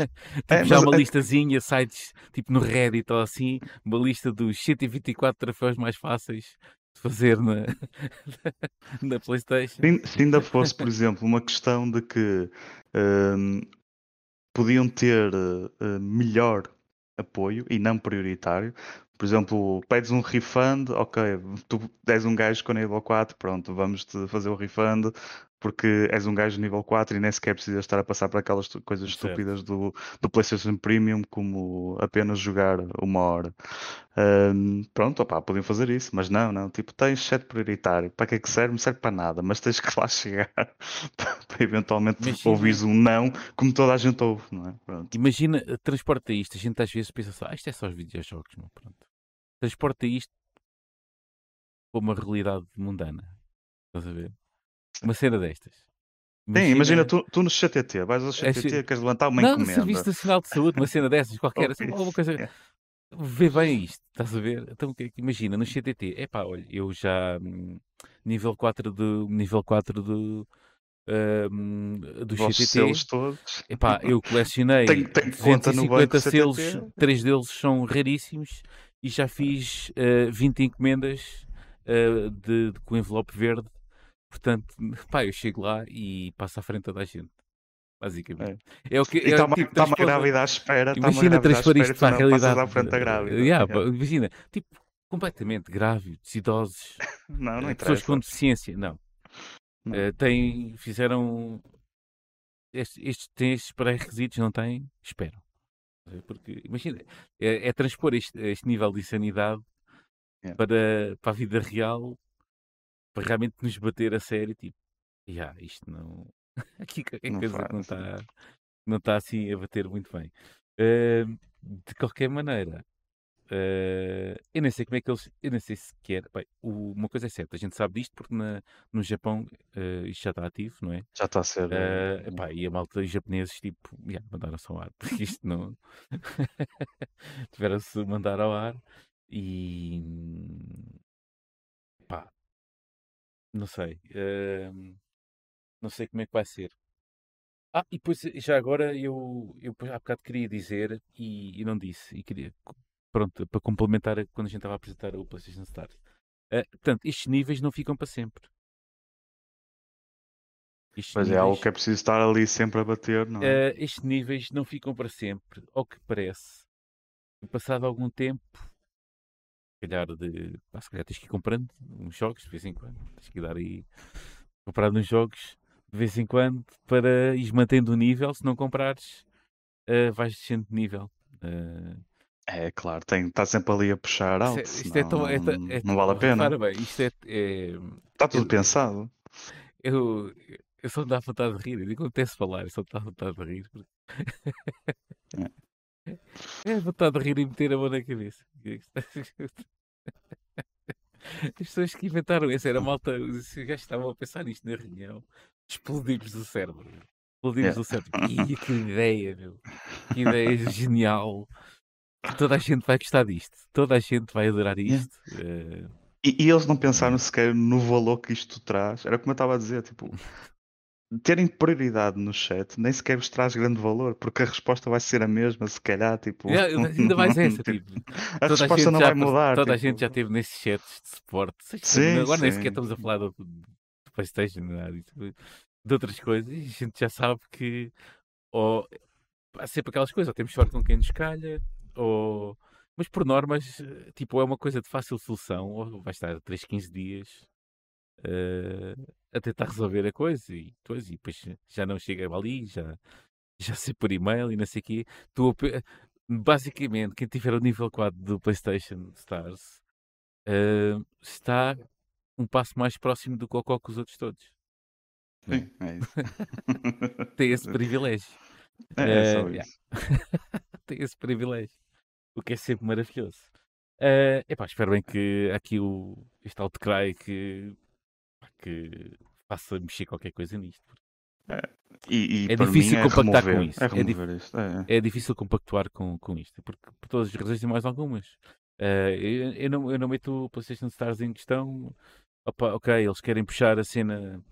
É. tipo, é, já uma é... listazinha, sites, tipo no Reddit ou assim, uma lista dos 124 troféus mais fáceis de fazer na, na Playstation. Se, se ainda fosse, por exemplo, uma questão de que um, podiam ter uh, melhor apoio e não prioritário, por exemplo, pedes um refund, ok, tu és um gajo com nível 4, pronto, vamos-te fazer o refund porque és um gajo nível 4 e nem sequer precisas estar a passar por aquelas coisas certo. estúpidas do, do PlayStation Premium, como apenas jogar uma hora. Um, pronto, opá, podiam fazer isso, mas não, não. Tipo, tens chat prioritário. Para que é que serve? Não serve para nada, mas tens que lá chegar para eventualmente Imagina. ouvires um não, como toda a gente ouve, não é? Pronto. Imagina, transporta isto. A gente às vezes pensa só, ah, isto é só os videojogos, não? Pronto transporta isto para uma realidade mundana. Estás a ver? Uma cena destas. Imagina, Sim, imagina tu, tu no CTT, vais ao CTT, é, queres levantar uma não, encomenda. Não, Serviço Nacional de Saúde, uma cena dessas, qualquer, assim, alguma coisa. Vê bem isto, estás a ver? Então, imagina, no CTT, é pá, olha, eu já hum, nível 4 do nível 4 do, um, do CTT. selos todos. Epá, eu colecionei tenho, tenho 250 selos, três deles são raríssimos e já fiz uh, eh, 20 encomendas uh, de, de, com envelope verde. Portanto, pá, eu chego lá e passo à frente toda a gente. Basicamente. É, é o que é está uma, tipo, tá uma grávida à espera. Tá imagina transpor isto para a realidade. À frente da grávida. Yeah, yeah. Imagina, tipo, completamente grávidos, idosos, não, não pessoas com deficiência. Não. não. Uh, tem, fizeram estes, estes, têm estes pré-requisitos, não têm? Espero. Porque, imagina, é, é transpor este, este nível de insanidade Yeah. para, para a vida real, para realmente nos bater a sério, tipo, já, isto não. Aqui qualquer Não coisa que não faz, está não está assim a bater muito bem. Eh, de qualquer maneira, eh, eu nem sei como é que eles. Eu nem sei sequer. Bem, o- uma coisa é certa, a gente sabe disto porque na- no Japão eh, isto já está ativo, não é? Já está a ser. Eh, eh, epá, e a malta os japoneses, tipo, yeah, mandaram-se ao ar, porque isto não. Tiveram-se mandar ao ar e. pá, não sei. eh, não sei como é que vai ser. Ah, e depois, já agora, eu, eu há bocado queria dizer e, e não disse, e queria, pronto, para complementar a- quando a gente estava a apresentar o PlayStation Stars. Eh, portanto, estes níveis não ficam para sempre. Estes Mas é algo níveis- que é preciso estar ali sempre a bater, não é? Eh, estes níveis não ficam para sempre, ao que parece. E Passado algum tempo, se calhar, de, pá, se calhar tens que ir comprando uns jogos de vez em quando. Tens que ir dar aí comprar uns jogos de vez em quando para ir mantendo o nível. Se não comprares, eh, vais descendo de nível. Eh, É claro, tem está sempre ali a puxar isto alto, é, isto é senão tão. é ta- não, é- não vale a pena. repara bem, isto é. é- Está tudo eu- pensado. eu, eu só me dá vontade de rir. Eu digo, acontece falar, eu só me dá vontade de rir. porque- É vontade de rir e meter a mão na cabeça. As pessoas que inventaram isso, era malta, os gajos estavam a pensar nisto na reunião, explodimos o cérebro. Explodimos Yeah. o cérebro. Ih, que ideia, meu. Que ideia genial. Que toda a gente vai gostar disto. Toda a gente vai adorar Yeah. isto. Eh, E, e eles não pensaram sequer no valor que isto traz. Era como eu estava a dizer, tipo, terem prioridade no chat nem sequer vos traz grande valor, porque a resposta vai ser a mesma, se calhar, tipo. yeah, ainda mais essa, tipo, tipo. a Toda a resposta gente não já vai mudar. Toda a tipo. gente já teve nesses chats de suporte. Sim, agora nem sim. sequer estamos a falar do, do Playstation, nada disso, de outras coisas. E a gente já sabe que ou, há sempre aquelas coisas, ou temos sorte com quem nos calha, ou... Mas por normas, eh, tipo, é uma coisa de fácil solução, ou vai estar 3, 15 dias eh, a tentar resolver a coisa e, depois, e depois já não chega ali, já, já sei por e-mail e não sei o quê. Tu, basicamente, quem tiver o nível 4 do PlayStation Stars eh, está um passo mais próximo do Cocó que os outros todos. Sim, é isso. Tem esse privilégio. É, é só isso. Tem esse privilégio. O que é sempre maravilhoso. Eh, epá, espero bem que aqui o, este Outcry que, que faça mexer qualquer coisa nisto. E, e É difícil é compactar com remover, isso. É É remover isto. É, É difícil compactuar com, com isto, porque por todas as razões e mais algumas. Eh, eu, eu não, eu não meto o PlayStation Stars em questão. Opa, ok, eles querem puxar a cena,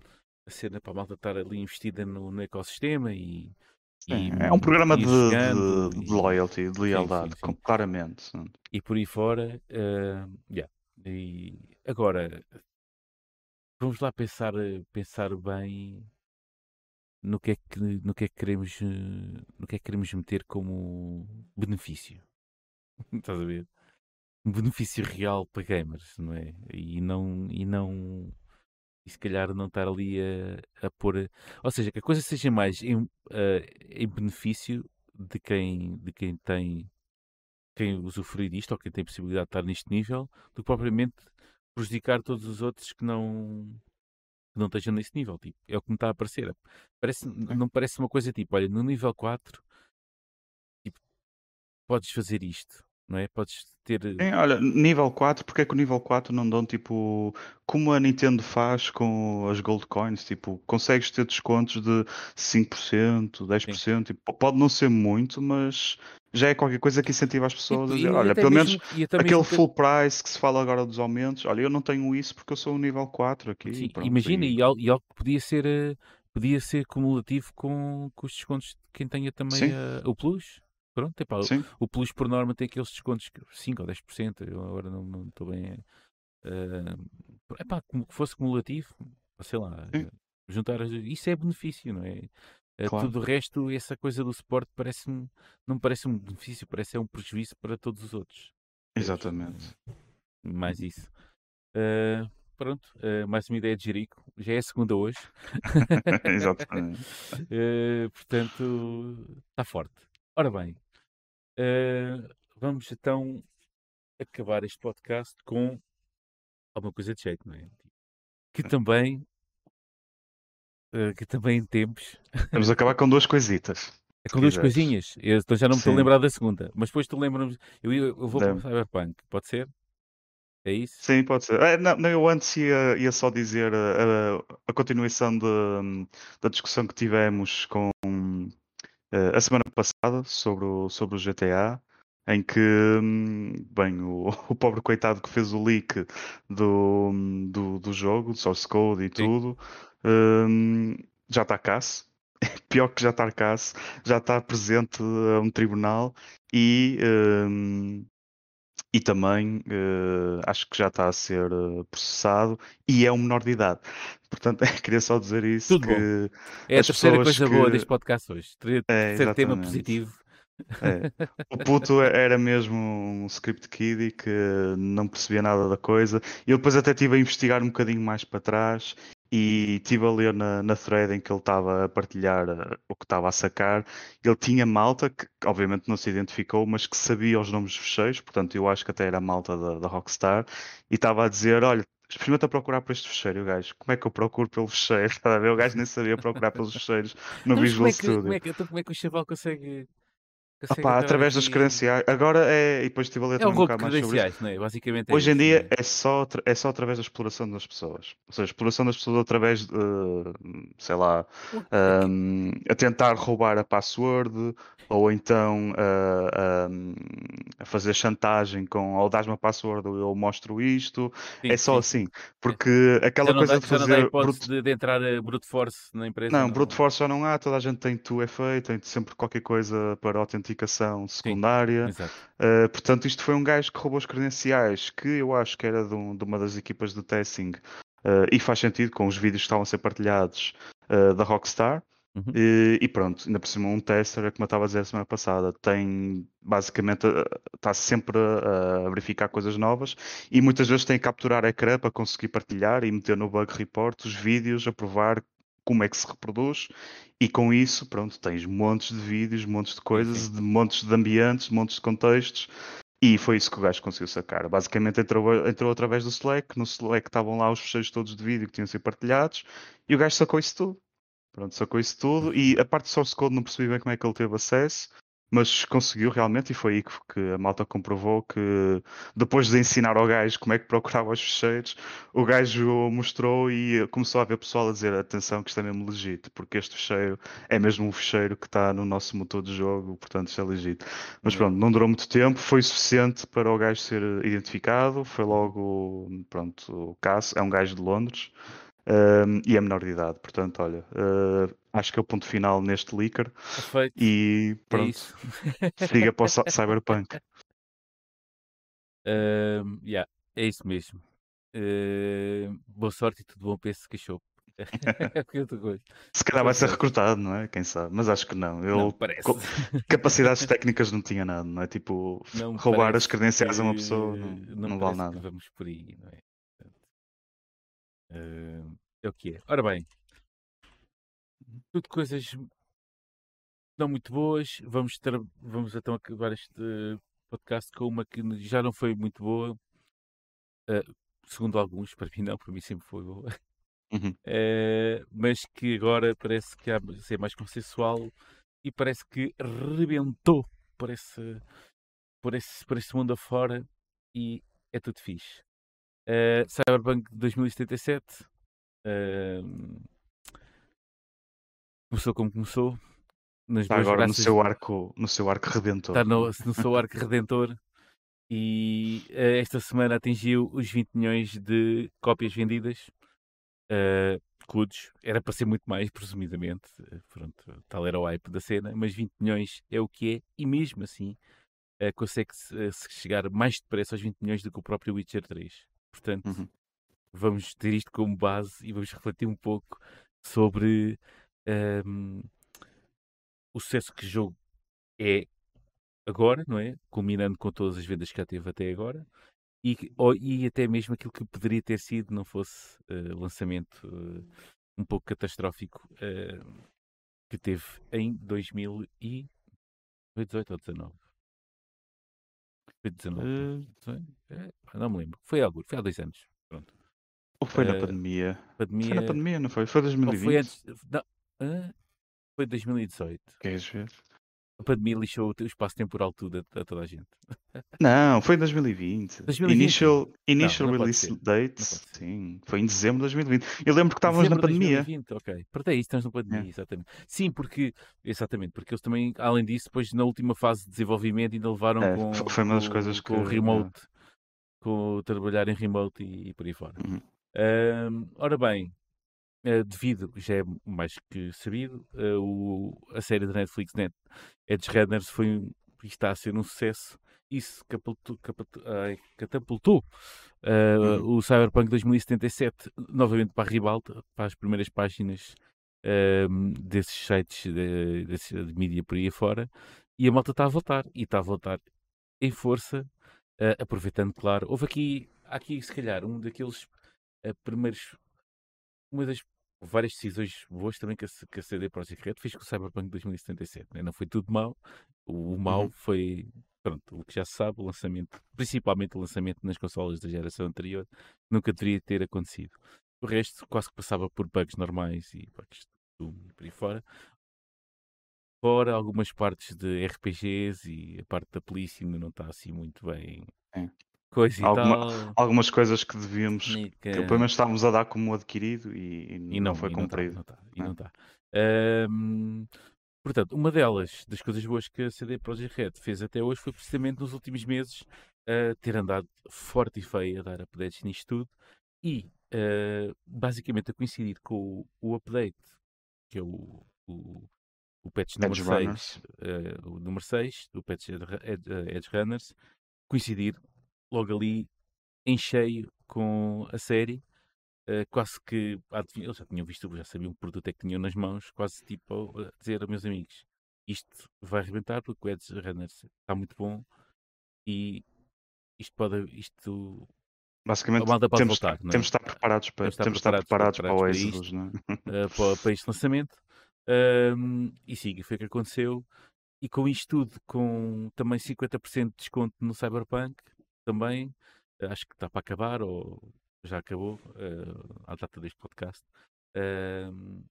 a cena para a malta estar ali investida no, no ecossistema e, sim, e- é um programa de, jogando de, de loyalty, de lealdade, sim. com- claramente. e por aí fora. eh, yeah. E agora, vamos lá pensar, pensar bem no que é que, no que, é que queremos, no que é que queremos meter como benefício. Estás a ver? Um benefício real para gamers, não é? E não, e não, e se calhar não estar ali a, a pôr, ou seja, que a coisa seja mais em, eh, em benefício de quem, de quem tem quem usufruir disto ou quem tem possibilidade de estar neste nível, do que propriamente prejudicar todos os outros que não que não estejam nesse nível. Tipo, é o que me está a parecer. Parece, não parece uma coisa tipo, olha, no nível 4 tipo, podes fazer isto, não é? Podes ter. Sim, olha, nível 4, porque é que o nível 4 não dão tipo como a Nintendo faz com as Gold Coins? Tipo, consegues ter descontos de 5%, 10%, tipo, pode não ser muito, mas já é qualquer coisa que incentiva as pessoas a dizer, olha, pelo mesmo- menos e aquele que- full price que se fala agora dos aumentos, olha, eu não tenho isso porque eu sou um nível 4 aqui. Sim, pronto, imagina, e- e algo, e que podia ser, eh, podia ser cumulativo com, com os descontos de quem tenha também eh, o Plus. Pronto, epá, o- o Plus por norma tem aqueles descontos que 5 ou 10%. Eu agora não não estou bem. Uh, epá, como que fosse cumulativo, sei lá, Sim. juntar as- isso é benefício, não é? Eh, Claro. Tudo o resto, essa coisa do suporte parece-me, não parece um benefício, parece é um prejuízo para todos os outros. exatamente. Mais isso. Uh, pronto, uh, mais uma ideia de Jerico. Já é a segunda hoje. Exatamente. Uh, portanto, está forte. Ora bem, Uh, vamos então acabar este podcast com alguma coisa de jeito, não é? Que também, uh, que também em tempos. Vamos acabar com duas coisitas. É com duas quiseres. coisinhas. Eu então já não me estou a lembrar da segunda. Mas depois tu lembras-me. Eu, eu, vou para o Cyberpunk, pode ser? É isso? Sim, pode ser. É, não, eu antes ia, ia só dizer a, a, a continuação de, da discussão que tivemos com uh, a semana passada sobre o, sobre o GTA em que, hum, bem, o, o pobre coitado que fez o leak do, do, do jogo, do source code e tudo, um, já está caso. Pior que já está caso, já está presente a um tribunal e, um, e também uh, acho que já está a ser eh, processado e é um menor de idade. Portanto, queria só dizer isso. Tudo que. É a terceira coisa que... boa deste podcast hoje. Ter, é, ter tema positivo é. O puto era mesmo um script kid que não percebia nada da coisa. E eu depois até estive a investigar um bocadinho mais para trás e estive a ler na, na thread em que ele estava a partilhar uh, o que estava a sacar. Ele tinha malta, que obviamente não se identificou, mas que sabia os nomes dos fecheiros, portanto eu acho que até era malta da, da Rockstar, e estava a dizer, olha, experimenta procurar por este fecheiro, gajo. Como é que eu procuro pelo fecheiro? O gajo nem sabia procurar pelos fecheiros no Visual como é que, Studio. Como é que, então como é que o chaval consegue Opa, através das credenciais. Agora é. E depois estive a ler é um, bocado mais sobre isso. Né? Basicamente é Hoje isso, em dia né? é, só, é só através da exploração das pessoas. Ou seja, a exploração das pessoas através de, sei lá, um, a tentar roubar a password ou então a, a, a fazer chantagem com ou dás-me a password ou eu mostro isto. Sim, é só sim. assim. Porque aquela coisa dá, de fazer. Brute... de, de, entrar a brute force na empresa. Não, não, brute force já não há, toda a gente tem 2FA, tem sempre qualquer coisa para autenticação secundária. Sim, uh, portanto, isto foi um gajo que roubou os credenciais, que eu acho que era de, um, de uma das equipas de testing. Uh, e faz sentido com os vídeos que estavam a ser partilhados uh, da Rockstar. Uhum. E, e, pronto, ainda por cima um tester, é como eu estava a dizer a semana passada, tem basicamente está sempre a, a, verificar coisas novas e muitas vezes tem que capturar a ecrã para conseguir partilhar e meter no bug report os vídeos a provar como é que se reproduz e com isso, pronto, tens montes de vídeos, montes de coisas, de montes de ambientes, montes de contextos e foi isso que o gajo conseguiu sacar. Basicamente entrou, entrou através do Slack, no Slack estavam lá os fecheiros todos de vídeo que tinham sido partilhados e o gajo sacou isso tudo. Pronto, sacou isso tudo e a parte de source code não percebi bem como é que ele teve acesso, mas conseguiu realmente e foi aí que, que, a malta comprovou que depois de ensinar ao gajo como é que procurava os fecheiros, o gajo mostrou e começou a ver pessoal a dizer atenção que isto é mesmo legítimo, porque este fecheiro é mesmo um fecheiro que está no nosso motor de jogo, portanto isto é legítimo. Mas pronto, não durou muito tempo, foi suficiente para o gajo ser identificado, foi logo, pronto, o caso, é um gajo de Londres, um, e é menor de idade. Portanto, olha, uh, acho que é o ponto final neste leaker. Perfeito. E é pronto, é siga para o Cyberpunk. Uh, yeah, é isso mesmo. Uh, boa sorte e tudo bom para esse cachorro. Se calhar vai ser recrutado, não é? Quem sabe? Mas acho que não. Ele, não. Capacidades técnicas não tinha nada, não é? Tipo, não roubar as credenciais a uma pessoa não, não, não vale nada. Vamos por aí, não é? Uh, é o que é. Ora bem, tudo coisas não muito boas. Vamos, ter, vamos então acabar este podcast com uma que já não foi muito boa. Uh, segundo alguns, para mim não, para mim sempre foi boa. Uhum. Uh, mas que agora parece que há ser mais consensual e parece que rebentou por esse, por esse, por esse mundo afora e é tudo fixe. Uh, Cyberpunk 2077 uh, começou como começou. Está agora no seu arco, no seu arco redentor. Está no, no seu arco redentor e uh, esta semana atingiu os 20 milhões de cópias vendidas. Uh, Cudos, era para ser muito mais, presumidamente. Pronto, tal era o hype da cena, mas 20 milhões é o que é, e mesmo assim consegue-se chegar mais depressa aos 20 milhões do que o próprio Witcher 3. Portanto, uhum. vamos ter isto como base e vamos refletir um pouco sobre um, o sucesso que o jogo é agora, não é? Culminando com todas as vendas que já teve até agora. E, ou, e até mesmo aquilo que poderia ter sido não fosse uh, lançamento uh, um pouco catastrófico uh, que teve em 2018 ou 2019. Foi 19. Eh? É, não me lembro. Foi algo, foi há dois anos. Pronto. ou foi na Eh, pandemia? Foi na Pandemia. pandemia, não foi? Foi Ou 2020? foi antes. Não, hã? foi 2018. Queres ver? A pandemia lixou o espaço temporal tudo a, a toda a gente. Não, foi em 2020. 2020? Initial, initial não pode release date, Não sim, foi em dezembro de 2020. Eu lembro que estávamos na Dezembro pandemia. 2020, ok. Para isso, estamos na pandemia, É. exatamente. Sim, porque, exatamente, porque eles também, além disso, depois na última fase de desenvolvimento ainda levaram É, com, foi uma das com- coisas com o que- remote, com o trabalhar em remote e, e por aí fora. Uhum. Ahm, ora bem, eh, devido, já é mais que sabido, eh, o- a série da Netflix Net Edge Runners foi, um- está a ser um sucesso. Isso catapultou, catapultou, ai, catapultou, eh, Uhum. o Cyberpunk 2077 novamente para a ribalta, para as primeiras páginas ahm, desses sites de, desses de mídia por aí fora. E a malta está a voltar. E está a voltar em força, aproveitando, claro. Houve aqui, aqui, se calhar, um daqueles primeiros. Uma das várias decisões boas também que a, que a CD Projekt Red fez com o Cyberpunk 2077. né? Não foi tudo mau. O, o mau Uhum. foi, pronto, o que já se sabe, o lançamento, principalmente o lançamento nas consolas da geração anterior, nunca deveria ter acontecido. O resto quase que passava por bugs normais e bugs do e por aí fora. Fora algumas partes de RPGs e a parte da polícia ainda não está assim muito bem. É. Coisa Alguma-. Algumas coisas que devíamos, e que que- pelo menos estávamos a dar como adquirido e, e e não, não, foi e não tá, cumprido. não tá, não tá. Ahm, portanto, uma delas, das coisas boas que a CD Projekt Red fez até hoje foi precisamente nos últimos meses ah, ter andado forte e feio a dar updates nisto tudo e ah, basicamente a coincidir com o, o update, que é o, o, o patch número Edge 6, Runners. ah, o número 6, do patch Edge Runners, coincidir logo ali em cheio com a série Uh, quase que eles já tinham visto, já sabiam que produto é que tinham nas mãos, quase tipo a dizer aos meus amigos: isto vai arrebentar porque o Edge Runners está muito bom e isto pode, isto Basicamente, A pode temos, voltar, não é? temos de estar preparados para, Temos de estar de preparados para- para o preparados para é? uh, para, para este lançamento. Um, e sim, foi o que aconteceu. E com isto tudo, com também 50% de desconto no Cyberpunk, também, uh, acho que está para acabar, ou já acabou, uh, à data deste podcast. Um,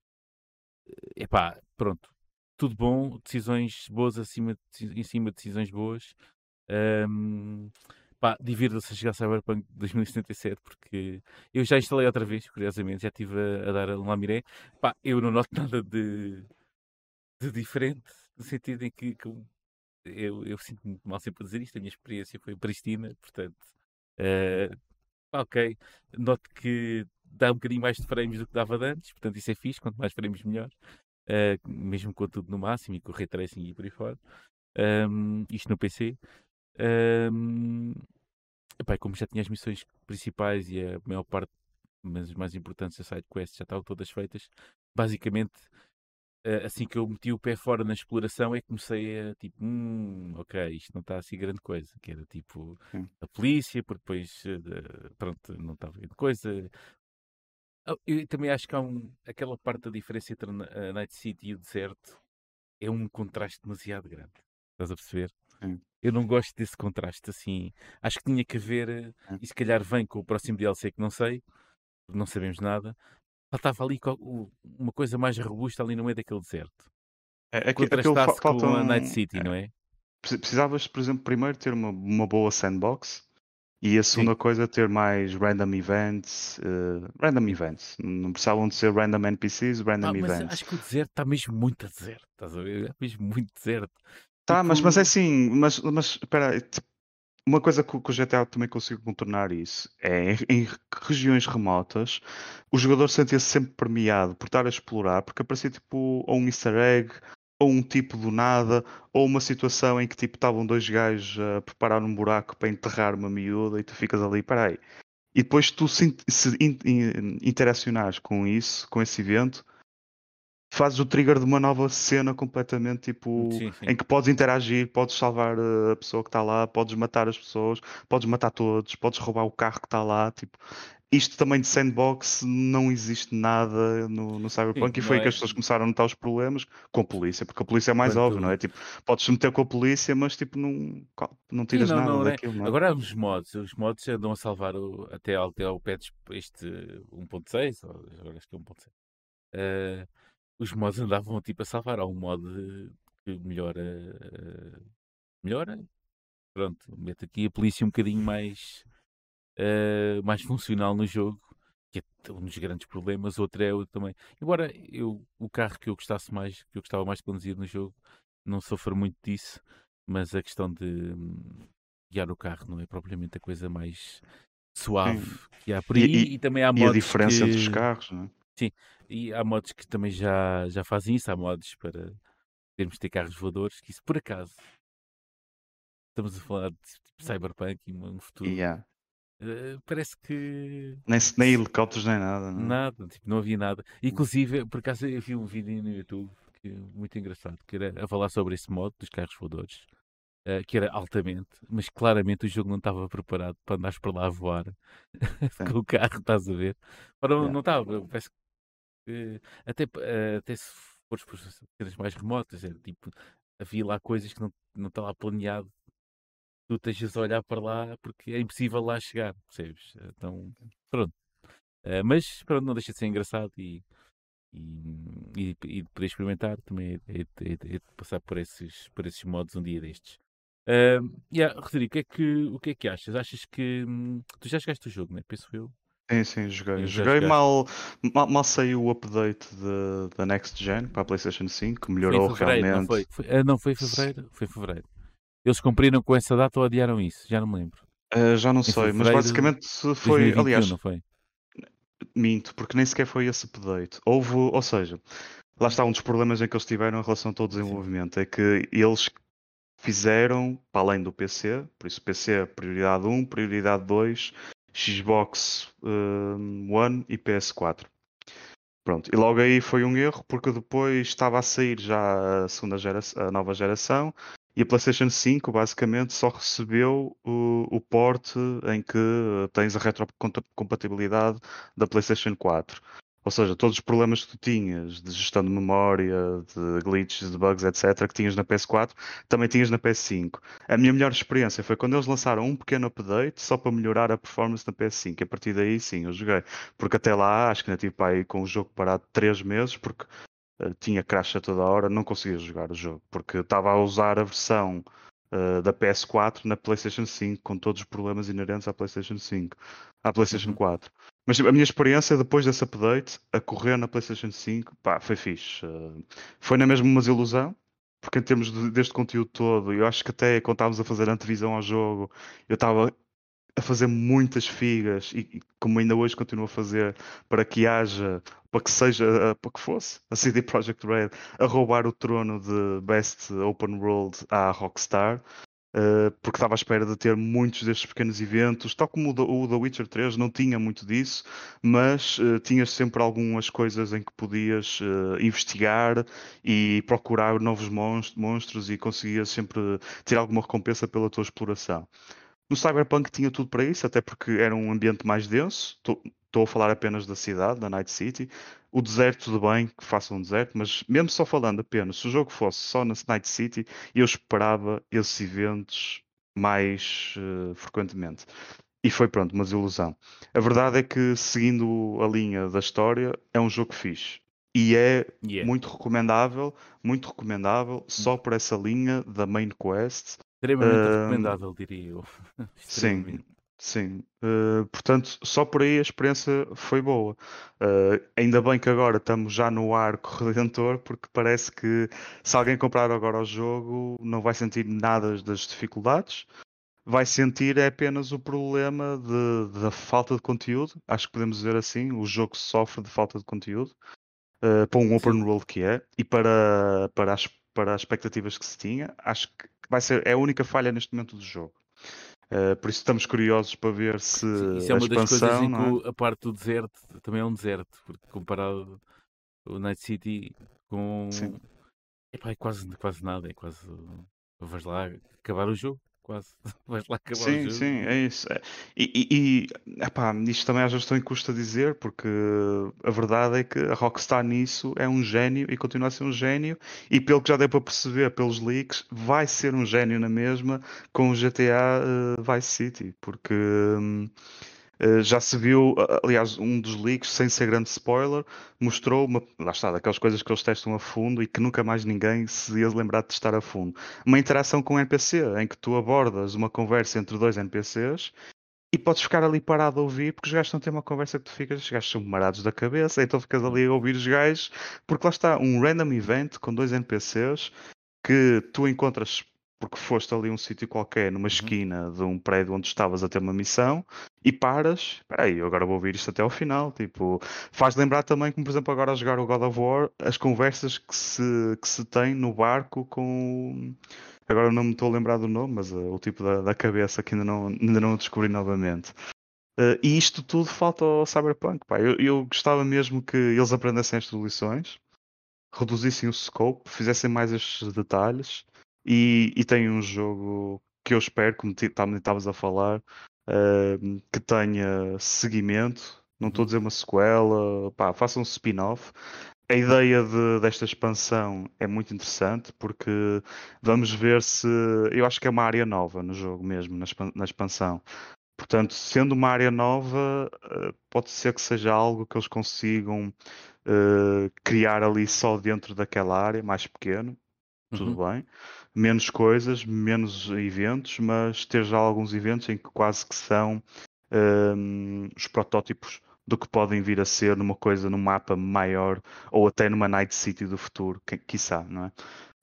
epá, pronto, tudo bom, decisões boas acima de, em cima de decisões boas. Um, pá, divirta-se a a Cyberpunk 2077 porque eu já instalei outra vez, curiosamente, já estive a, a dar um lamiré. Pá, eu não noto nada de, de diferente, no sentido em que, que eu, eu, sinto-me mal sempre a dizer isto, a minha experiência foi pristina, portanto, pá, ok, noto que dá um bocadinho mais de frames do que dava antes, portanto isso é fixe, quanto mais frames melhor, eh, mesmo com tudo no máximo e com o ray tracing e por aí fora, Ahm, isto no PC. Ahm, epá, como já tinha as missões principais e a maior parte, mas as mais importantes, as side quests já estavam todas feitas, basicamente assim que eu meti o pé fora na exploração é que comecei a tipo, hum, ok, isto não está assim grande coisa, que era tipo Sim. a polícia, porque depois eh, pronto, não estava grande coisa. Ah, Eu também acho que há um, aquela parte da diferença entre a Night City e o deserto é um contraste demasiado grande. Estás a perceber? Sim. Eu não gosto desse contraste assim. Acho que tinha que haver, eh, e se calhar vem com o próximo DLC que não sei, não sabemos nada. Faltava ali uma coisa mais robusta ali no meio daquele deserto. É, é que, Contrastasse com a um- Night City, é, não é? Precis- Precisavas, por exemplo, primeiro ter uma, uma boa sandbox e a segunda coisa ter mais random events. eh, random events. Não precisavam de ser random NPCs, random Ah, mas events. acho que o deserto está mesmo muito a deserto. Estás a ver? É mesmo muito deserto. Tá, mas, mas é Tipo- assim, mas, mas espera, uma coisa que, o- GTA também conseguiu contornar isso é em, regiões remotas o jogador sentia-se sempre premiado por estar a explorar, porque aparecia tipo ou um easter egg, ou um tipo do nada, ou uma situação em que tipo estavam dois gajos a preparar um buraco para enterrar uma miúda e tu ficas ali, peraí. E depois tu se, se in- in- interacionares com isso, com esse evento, fazes o trigger de uma nova cena completamente tipo Sim, sim. em que podes interagir, podes salvar uh, a pessoa que está lá, podes matar as pessoas, podes matar todos, podes roubar o carro que está lá, tipo, isto também de sandbox não existe nada no, no Cyberpunk Sim, e foi aí que é- as pessoas começaram a notar os problemas com a polícia, porque a polícia é mais Quanto- óbvio, não é? Tipo, podes meter com a polícia, mas tipo, não, não tiras não, nada não, né? daquilo, não é? Agora os mods, os mods andam a salvar o, até, até ao patch este 1.6, ou agora acho que é 1.6. Eh, os mods andavam tipo a salvar. Há um mod que melhora. eh, melhora? Pronto, mete aqui a polícia um bocadinho mais, eh, mais funcional no jogo, que é um dos grandes problemas. Outro é o também. Embora eu, o carro que eu gostasse mais, que eu gostava mais de conduzir no jogo, não sofro muito disso, mas a questão de hum, guiar o carro não é propriamente a coisa mais suave que há por E- aí. e- E, também há E a diferença que... entre os carros, não é? E há mods que também já, já fazem isso, há mods para podermos ter carros voadores, que isso por acaso estamos a falar de tipo, cyberpunk e um futuro. Yeah. eh, parece que Nem, nem helicópteros nem nada, não é? nada, tipo, não havia nada. Inclusive, por acaso eu vi um vídeo no YouTube que, muito engraçado, que era a falar sobre esse mod dos carros voadores. eh, que era altamente, mas claramente o jogo não estava preparado para andares para lá a voar com o carro, estás a ver? Não- Yeah. não estava, parece que até, eh, até se fores por cenas mais remotas, é, tipo, havia lá coisas que não, não está lá planeado, tu estejas a olhar para lá porque é impossível lá chegar, percebes? Então, pronto. Eh, mas pronto, não deixa de ser engraçado e, e, e, e de poder experimentar também é, é- é- é passar por esses, por esses modos um dia destes. Uh, yeah, Rodrigo, o que, é que, o que é que achas? Achas que hum, tu já chegaste o jogo, né? Penso eu. Sim, sim, joguei. Já joguei jogaste. mal, mal, mal saiu o update de- da Next Gen para a PlayStation 5, Foi em melhorou fevereiro, não realmente. foi? Foi- ah, não, foi em fevereiro? Foi em fevereiro. Eles cumpriram com essa data ou adiaram isso? Já não me lembro. Uh, já não sei, mas fevereiro basicamente foi. 2021, Aliás, não foi? minto, porque nem sequer foi esse update. Houve, ou seja, lá está um dos problemas em que eles tiveram em relação a todo o desenvolvimento, é que eles fizeram, para além do PC, por isso PC prioridade 1, prioridade 2, Xbox um, One e PS4. Pronto, e logo aí foi um erro, porque depois estava a sair já a, segunda a nova geração e a PlayStation 5 basicamente só recebeu o, o porte em que tens a retrocompatibilidade da PlayStation 4. Ou seja, todos os problemas que tu tinhas de gestão de memória, de glitches, de bugs, etc., que tinhas na PS4, também tinhas na PS5. A minha melhor experiência foi quando eles lançaram um pequeno update só para melhorar a performance na PS5. E a partir daí, sim, eu joguei. Porque até lá, acho que ainda tive para aí com o jogo parado 3 meses, porque uh, tinha crash a toda hora, não conseguia jogar o jogo. Porque estava a usar a versão uh, da PS4 na PlayStation 5, com todos os problemas inerentes à PlayStation 5, à PlayStation Uhum. 4. Mas tipo, a minha experiência depois desse update, a correr na PlayStation 5, pá, foi fixe. Foi na mesma uma desilusão, porque em termos de- deste conteúdo todo, eu acho que até quando estávamos a fazer antevisão ao jogo, eu estava a fazer muitas figas e, como ainda hoje continuo a fazer para que haja, para que seja, para que fosse a CD Projekt Red a roubar o trono de Best Open World à Rockstar. Uh, porque estava à espera de ter muitos destes pequenos eventos, tal como o The Witcher 3 não tinha muito disso, mas uh, tinhas sempre algumas coisas em que podias uh, investigar e procurar novos monst- monstros e conseguias sempre ter alguma recompensa pela tua exploração. No Cyberpunk tinha tudo para isso, até porque era um ambiente mais denso. Estou a falar apenas da cidade, da Night City. O deserto, tudo bem, que faça um deserto, mas mesmo só falando apenas, se o jogo fosse só na Night City, eu esperava esses eventos mais uh, frequentemente. E foi pronto, uma desilusão. A verdade é que, seguindo a linha da história, é um jogo fixe. E é Yeah. muito recomendável, muito recomendável, só por essa linha da main quest. Extremamente Ahm, recomendável, diria eu. Sim, sim. Uh, portanto, só por aí a experiência foi boa. Uh, ainda bem que agora estamos já no arco redentor, porque parece que se alguém comprar agora o jogo não vai sentir nada das dificuldades. Vai sentir é apenas o problema de- da falta de conteúdo. Acho que podemos dizer assim: o jogo sofre de falta de conteúdo. uh, para um open world que é e para, para, as, para as expectativas que se tinha, acho que vai ser é a única falha neste momento do jogo. Uh, por isso estamos curiosos para ver se Sim, Isso é a uma das coisas expansão, em que é? a parte do deserto também é um deserto, porque comparado o Night City com. Sim. Epá, é quase, quase nada, é quase. Vais lá acabar o jogo. Quase. Vais lá acabar o Sim, jogo. sim, é isso. É. E, e, e epá, isto também às vezes também custa dizer, porque a verdade é que a Rockstar nisso é um gênio e continua a ser um gênio, e pelo que já deu para perceber pelos leaks, vai ser um gênio na mesma com o GTA uh, Vice City, porque hum, já se viu, aliás, um dos leaks, sem ser grande spoiler, mostrou uma, lá está, daquelas coisas que eles testam a fundo e que nunca mais ninguém se ia lembrar de testar a fundo. Uma interação com um NPC, em que tu abordas uma conversa entre dois NPCs e podes ficar ali parado a ouvir porque os gajos a ter uma conversa que tu ficas, os gajos são marados da cabeça, então ficas ali a ouvir os gajos, porque lá está um random event com dois NPCs que tu encontras porque foste ali um sítio qualquer, numa Uhum. esquina de um prédio onde estavas a ter uma missão e paras, espera aí, eu agora vou ouvir isto até ao final, tipo, faz lembrar também como por exemplo agora a jogar o God of War, as conversas que se, que se tem no barco com agora não me estou a lembrar do nome, mas uh, o tipo da, da cabeça que ainda não, ainda não descobri novamente. Uh, e isto tudo falta ao Cyberpunk, pá. Eu, eu gostava mesmo que eles aprendessem estas lições, reduzissem o scope, fizessem mais estes detalhes e, e tem um jogo que eu espero, como estavas a falar, uh, que tenha seguimento. Não estou a dizer uma sequela, pá, façam um spin-off. A ideia de, desta expansão é muito interessante porque vamos ver se. Eu acho que é uma área nova no jogo mesmo, na, na expansão. Portanto, sendo uma área nova, uh, pode ser que seja algo que eles consigam uh, criar ali só dentro daquela área, mais pequeno. Tudo Uhum. bem menos coisas, menos eventos, mas ter já alguns eventos em que quase que são um, os protótipos do que podem vir a ser numa coisa, num mapa maior ou até numa Night City do futuro, que, quiçá, não é?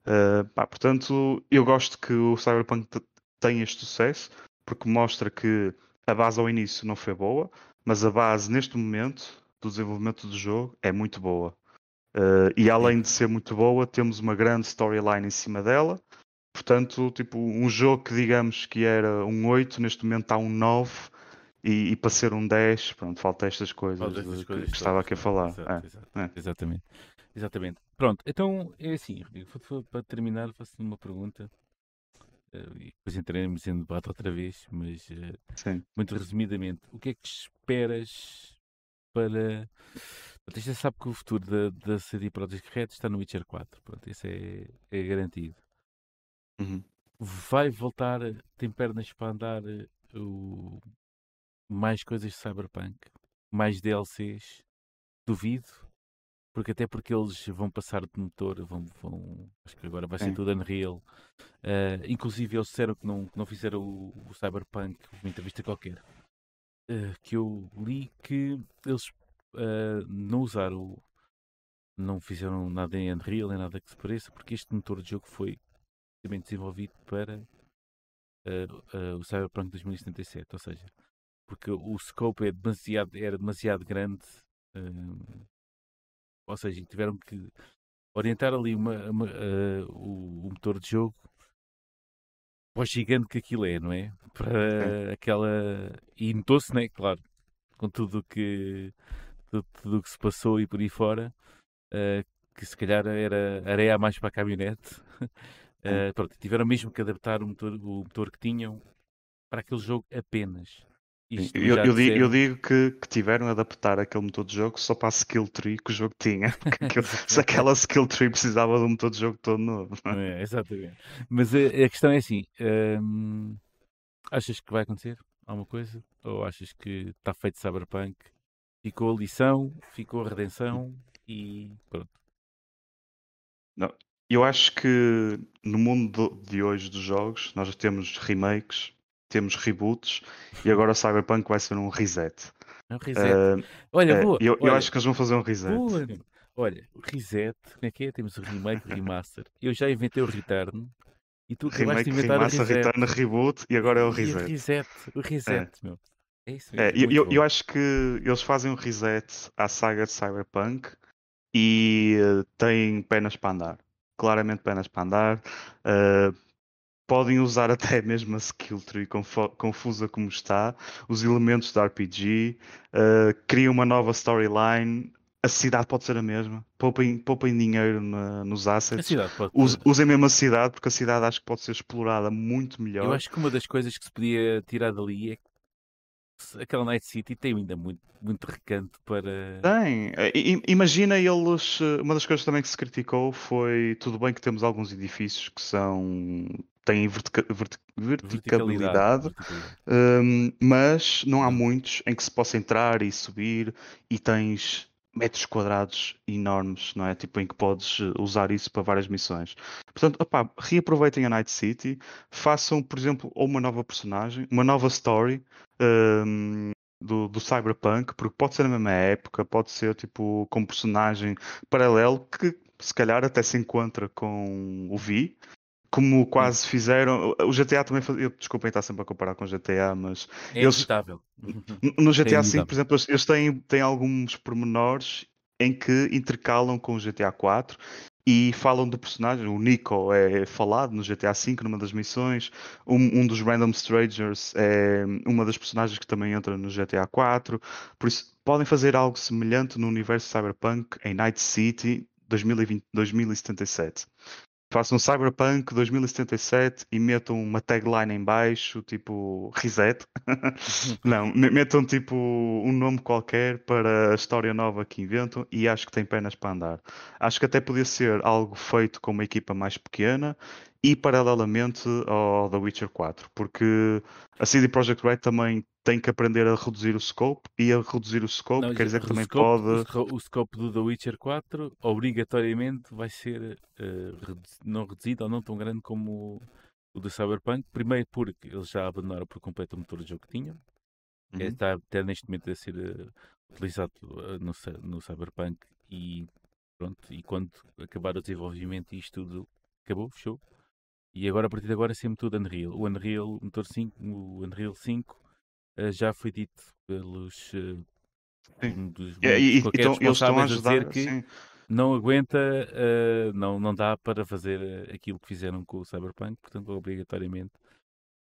Uh, pá, portanto, eu gosto que o Cyberpunk tenha este sucesso porque mostra que a base ao início não foi boa, mas a base neste momento do desenvolvimento do jogo é muito boa. Uh, e além de ser muito boa, temos uma grande storyline em cima dela. Portanto, tipo, um jogo que digamos que era um 8, neste momento está um 9 e, e para ser um 10, pronto, falta estas coisas, Falta estas de, coisas que, que estava aqui a falar. Exato, É, exato, é. Exatamente. Exatamente. Pronto, então é assim, Rodrigo, para terminar, faço-te uma pergunta. eh, e depois entraremos em debate outra vez, mas eh, Sim. muito resumidamente, o que é que esperas para. Pronto, isto já sabe que o futuro da, da CD Projekt Red está no Witcher 4. Pronto, isso é, é garantido. Uhum. Vai voltar, tem pernas para andar eh, o... mais coisas de Cyberpunk, mais DLCs, duvido, porque até porque eles vão passar de motor, vão, vão acho que agora vai ser Sim. tudo Unreal. Eh, inclusive eles disseram que não, que não fizeram o, o Cyberpunk, uma entrevista qualquer, eh, que eu li que eles eh, não usaram, não fizeram nada em Unreal, nem nada que se pareça, porque este motor de jogo foi também desenvolvido para eh, eh, o Cyberpunk 2077, ou seja, porque o scope é demasiado, era demasiado grande, ou seja, tiveram que orientar ali uma, uma, o, o motor de jogo para o gigante que aquilo é, não é? Para aquela. E notou-se, né? Claro, com tudo o que, tudo, tudo o que se passou e por aí fora, eh, que se calhar era areia a mais para a caminhonete. Eh, pronto, tiveram mesmo que adaptar o motor, o motor que tinham para aquele jogo apenas. Isto Eu, eu digo, eu digo que, que tiveram a adaptar aquele motor de jogo só para a skill tree que o jogo tinha. Aquilo- se aquela skill tree precisava de um motor de jogo todo novo. Não é? Exatamente. Mas a, a questão é assim: hum, achas que vai acontecer alguma coisa? Ou achas que está feito Cyberpunk? Ficou a lição, ficou a redenção e pronto. Eu acho que no mundo do- de hoje dos jogos nós temos remakes, temos reboots e agora o Cyberpunk vai ser um reset. É um reset. Uh, olha, é, boa. eu, eu olha, acho que eles vão fazer um reset. boa. Olha, o reset, como é que é? Temos o remake, o remaster. Eu já inventei o return e tu acabaste de inventar remaster, o reset. return, reboot e agora é o E o reset. reset, o reset, meu. É isso É, mesmo. eu, muito eu, bom. eu acho que eles fazem um reset à saga de Cyberpunk e eh, têm penas para andar. Claramente penas para andar. Eh, podem usar até mesmo a skill tree confusa como está, os elementos da RPG, eh, criam uma nova storyline. a cidade pode ser a mesma. Poupem, poupem dinheiro na- nos assets. Usem mesmo a cidade, porque a cidade acho que pode ser explorada muito melhor. Eu acho que uma das coisas que se podia tirar dali é que aquela Night City tem ainda muito, muito recanto para. Tem. I- Imagina eles. eh, Uma das coisas também que se criticou foi tudo bem que temos alguns edifícios que são. têm vertica- verti- verticalidade, verticalidade. hum, mas não há muitos em que se possa entrar e subir e tens metros quadrados enormes, não é? Tipo, em que podes eh, usar isso para várias missões. Portanto, opá, reaproveitem a Night City, façam, por exemplo, ou uma nova personagem, uma nova story. hum, do, do Cyberpunk, porque pode ser na mesma época, pode ser tipo com um personagem paralelo que se calhar até se encontra com o Vi, como quase fizeram. O GTA também faz... eu, Desculpem estar sempre a comparar com o GTA, mas É Eles- inevitável. no GTA V, inevitável. por exemplo, eles, têm, têm alguns pormenores em que intercalam com o GTA IV e falam do personagem. O Nico é falado no GTA V numa das missões. Um, um dos Random Strangers é uma das personagens que também entra no GTA IV. Por isso, podem fazer algo semelhante no universo Cyberpunk em Night City 2020, 2077. Façam Cyberpunk 2077 e metam uma tagline em baixo, tipo reset. Não, me- metam tipo um nome qualquer para a história nova que inventam e acho que tem pernas para andar. Acho que até podia ser algo feito com uma equipa mais pequena e paralelamente ao The Witcher 4, porque a CD Projekt Red também tem que aprender a reduzir o scope e a reduzir o scope Não, quer dizer que também scope- pode. O, sco- o scope do The Witcher 4 obrigatoriamente vai ser redu- não reduzido ou não tão grande como o, o do Cyberpunk. Primeiro porque eles já abandonaram por completo o motor de jogo que tinham. É, Uhum. está até neste momento a ser eh, utilizado eh, no, no Cyberpunk e pronto, e quando acabar o desenvolvimento e isto tudo acabou, fechou. E agora a partir de agora é sempre tudo Unreal. O Unreal o motor 5, o Unreal 5 eh, já foi dito pelos Sim. um dos, E, e- então eles estão a ajudar. dizer que sim. não aguenta, eh, não, não dá para fazer aquilo que fizeram com o Cyberpunk, portanto, obrigatoriamente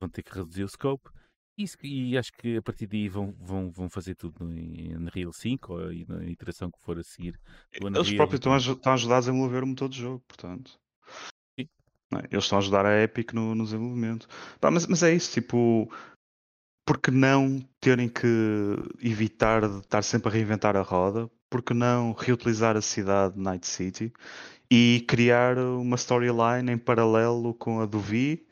vão ter que reduzir o scope. E, e acho que a partir daí vão, vão, vão fazer tudo em Unreal 5 ou na iteração que for a seguir. do Eles próprios estão a, estão a ajudar a desenvolver o motor de jogo, portanto. É? Eles estão a ajudar a Epic no, no desenvolvimento. Pá, mas, mas é isso, tipo, porque não terem que evitar de estar sempre a reinventar a roda? Porque não reutilizar a cidade de Night City e criar uma storyline em paralelo com a do Vi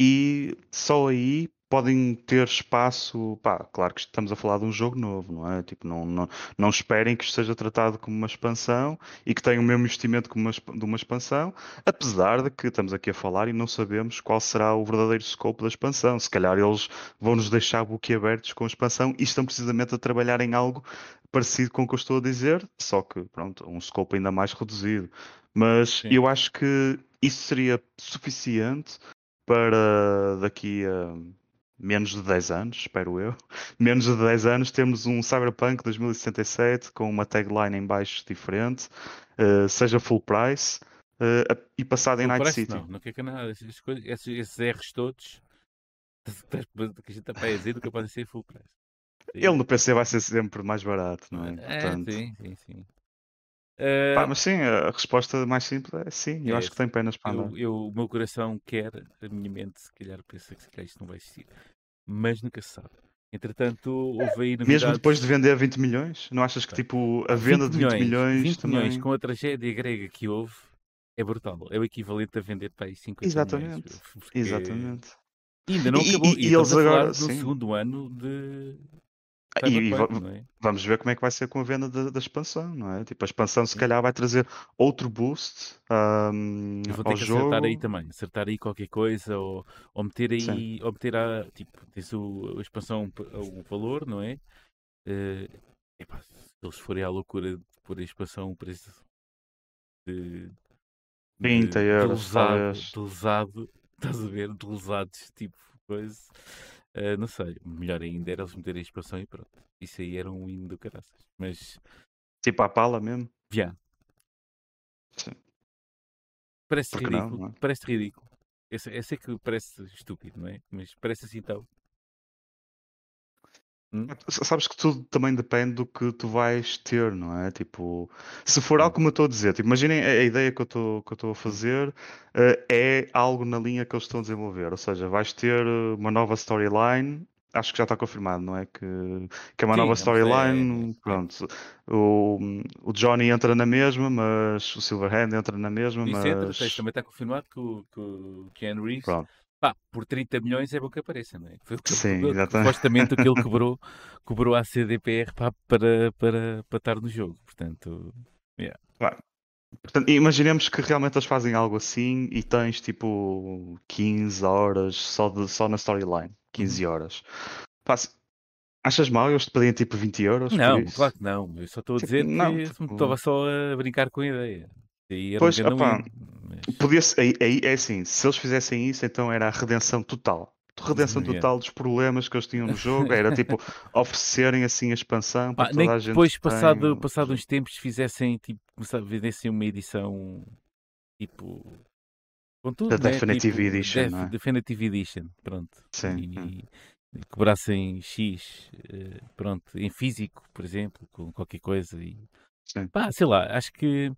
e só aí podem ter espaço. Pá, claro que estamos a falar de um jogo novo, não é? Tipo, não, não, não esperem que isto seja tratado como uma expansão e que tenha o mesmo investimento como uma, de uma expansão, apesar de que estamos aqui a falar e não sabemos qual será o verdadeiro scope da expansão. Se calhar eles vão nos deixar boquiabertos com a expansão e estão precisamente a trabalhar em algo parecido com o que eu estou a dizer, só que, pronto, um scope ainda mais reduzido. Mas Sim. eu acho que isso seria suficiente para daqui a menos de 10 anos, espero eu, menos de 10 anos, temos um Cyberpunk 2077 com uma tagline em baixo diferente, eh, seja full price a- e passado em não Night City. não, não quer que nada. Coisas, esses, esses erros todos que a gente está para dizer nunca podem ser full price. Ele no PC vai ser sempre mais barato, não é? É, Portanto, sim, sim, sim. Eh, pá, mas sim, a resposta mais simples é sim, eu É, acho que tem penas para andar. eu, eu- o meu coração quer, a minha mente se calhar pensa que se calhar isto não vai existir. Mas nunca se sabe. Entretanto, houve aí novidades. Mesmo depois de vender 20 milhões, não achas que tipo a venda de 20 milhões, 20 também. milhões com a tragédia grega que houve é brutal. É o equivalente a vender para aí 50 Exatamente, milhões. porque Exatamente. Ainda não E- acabou. e- E, e eles a agora, no sim. segundo ano de E- e é? Vamos ver como é que vai ser com a venda da, da expansão, não é? Tipo, a expansão se Sim. calhar vai trazer outro boost ahm, Eu vou ter que jogo. acertar aí também, acertar aí qualquer coisa, ou, ou meter aí, ou meter a, tipo, tens o, a expansão, o valor, não é? Eh, epá, se eles forem à loucura de pôr a expansão, o preço de, 30 euros, lesado, talvez. de lesado, estás a ver, de lesados, tipo, coisa, Eh, não sei, melhor ainda era eles meterem a expansão e pronto, isso aí era um hino do caraças, mas, Tipo à pala mesmo. já, Sim. parece não, ridículo, não é? parece ridículo. Eu sei, eu sei que parece estúpido, não é? Mas parece assim tão. Hum? Sabes que tudo também depende do que tu vais ter, não é? Tipo, se for algo como eu estou a dizer, tipo, imaginem a, a ideia que eu estou que eu estou a fazer eh, é algo na linha que eles estão a desenvolver, ou seja, vais ter eh, uma nova storyline, acho que já está confirmado, não é? Que, que é uma Sim, nova é, storyline, é- pronto. O, o Johnny entra na mesma, mas o Silverhand entra na mesma, Isso entra, mas tens, também está confirmado que o, que o Keanu Reeves. Pá, por 30 milhões é bom que apareça, não é? Foi o que Sim, cobrou, exatamente. supostamente o que ele cobrou, cobrou à CDPR pá, para, para, para estar no jogo, portanto, Portanto, imaginemos que realmente eles fazem algo assim e tens tipo 15 horas só, de, só na storyline. 15 horas. Pá, achas mal eles te pedem tipo 20 euros não, claro que não, eu só estou a Tipo, dizer não, que tipo- estava só a brincar com a ideia. E Pois, um opá, win, mas- Podia aí é assim, se eles fizessem isso, então era a redenção total. Redenção Yeah. total dos problemas que eles tinham no jogo. Era tipo oferecerem assim a expansão para Pá, toda nem a gente. depois, passado, tem- passado uns tempos, fizessem, tipo, vendessem uma edição, tipo, com tudo, Da né? Definitive tipo, Edition, Def- é? Definitive Edition, pronto. Sim. E, e cobrassem X, eh, pronto, em físico, por exemplo, com qualquer coisa. E, Sim. pá, sei lá, acho que,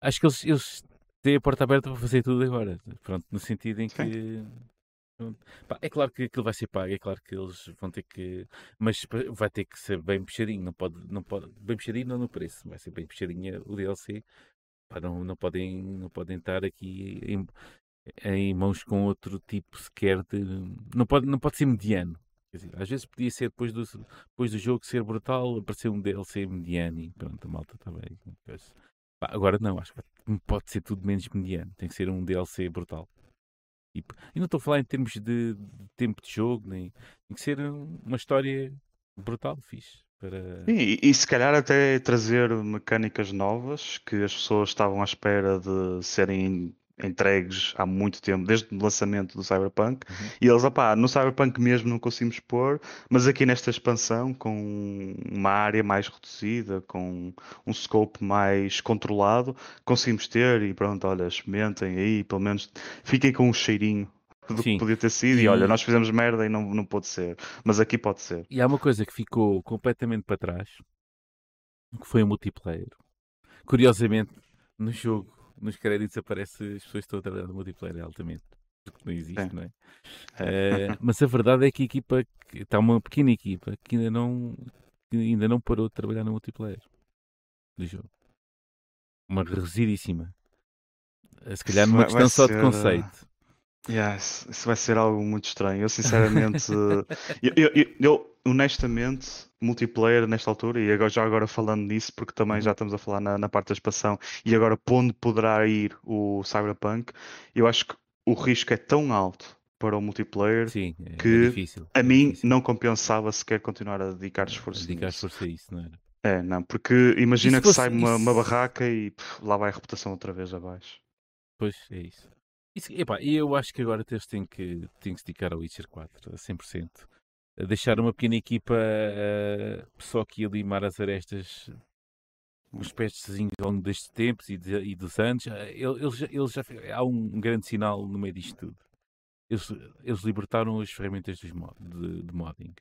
acho que eles, eles têm a porta aberta para fazer tudo agora. Pronto, no sentido em que... Pá, é claro que aquilo vai ser pago, é claro que eles vão ter que. Mas vai ter que ser bem puxadinho, não pode, não pode, bem puxadinho não no preço, vai ser bem puxadinho o DLC. Pá, não, não, podem, não podem estar aqui em, em mãos com outro tipo sequer de. Não pode, não pode ser mediano. Dizer, às vezes podia ser depois do, depois do jogo ser brutal, aparecer um DLC mediano e pronto, a malta. Pois, pá, agora não, acho que pode ser tudo menos mediano, tem que ser um DLC brutal. Tipo, e não estou a falar em termos de, de tempo de jogo, nem tem que ser um- uma história brutal, fixe. Para... Sim, E, e se calhar até trazer mecânicas novas que as pessoas estavam à espera de serem entregues há muito tempo, desde o lançamento do Cyberpunk. Uhum. E eles, opá, no Cyberpunk mesmo não conseguimos pôr, mas aqui nesta expansão, com uma área mais reduzida, com um scope mais controlado, conseguimos ter e pronto, olha, experimentem aí, pelo menos fiquem com um cheirinho do Sim. que podia ter sido. E, E- olha, nós fizemos merda e não, não pode ser, mas aqui pode ser. E há uma coisa que ficou completamente para trás, que foi o multiplayer. Curiosamente, no jogo, nos créditos aparece as pessoas que estão a trabalhar no multiplayer altamente. Porque não existe, É. não é? É. Eh, mas a verdade é que a equipa, está uma pequena equipa que ainda não, que ainda não parou de trabalhar no multiplayer do jogo. Uma reducidíssima. Eh, Se calhar numa vai- vai questão só de ser, conceito. Yeah, isso isso vai ser algo muito estranho. Eu sinceramente, eu, eu- eu- eu, honestamente, multiplayer nesta altura, e agora, já agora falando nisso, porque também Uhum. já estamos a falar na, na parte da expansão, e agora para onde poderá ir o Cyberpunk, eu acho que o risco é tão alto para o multiplayer, Sim, é, é que difícil. a é mim difícil. não compensava sequer continuar a dedicar esforço Dedicar nisso. esforço a isso, não era? É, não, porque imagina que fosse- sai uma, uma isso- barraca e pff, lá vai a reputação outra vez abaixo. Pois, é isso. Isso epá, e eu acho que agora eles têm que, têm que se dedicar ao Witcher 4 a 100%. A deixar uma pequena equipa eh, só que ia limar as arestas os pestezinhos ao longo destes tempos e, de- e dos anos. Eh, ele- Eles, já- eles já, há um grande sinal no meio disto tudo. Eles, eles libertaram as ferramentas dos mod, de, de modding.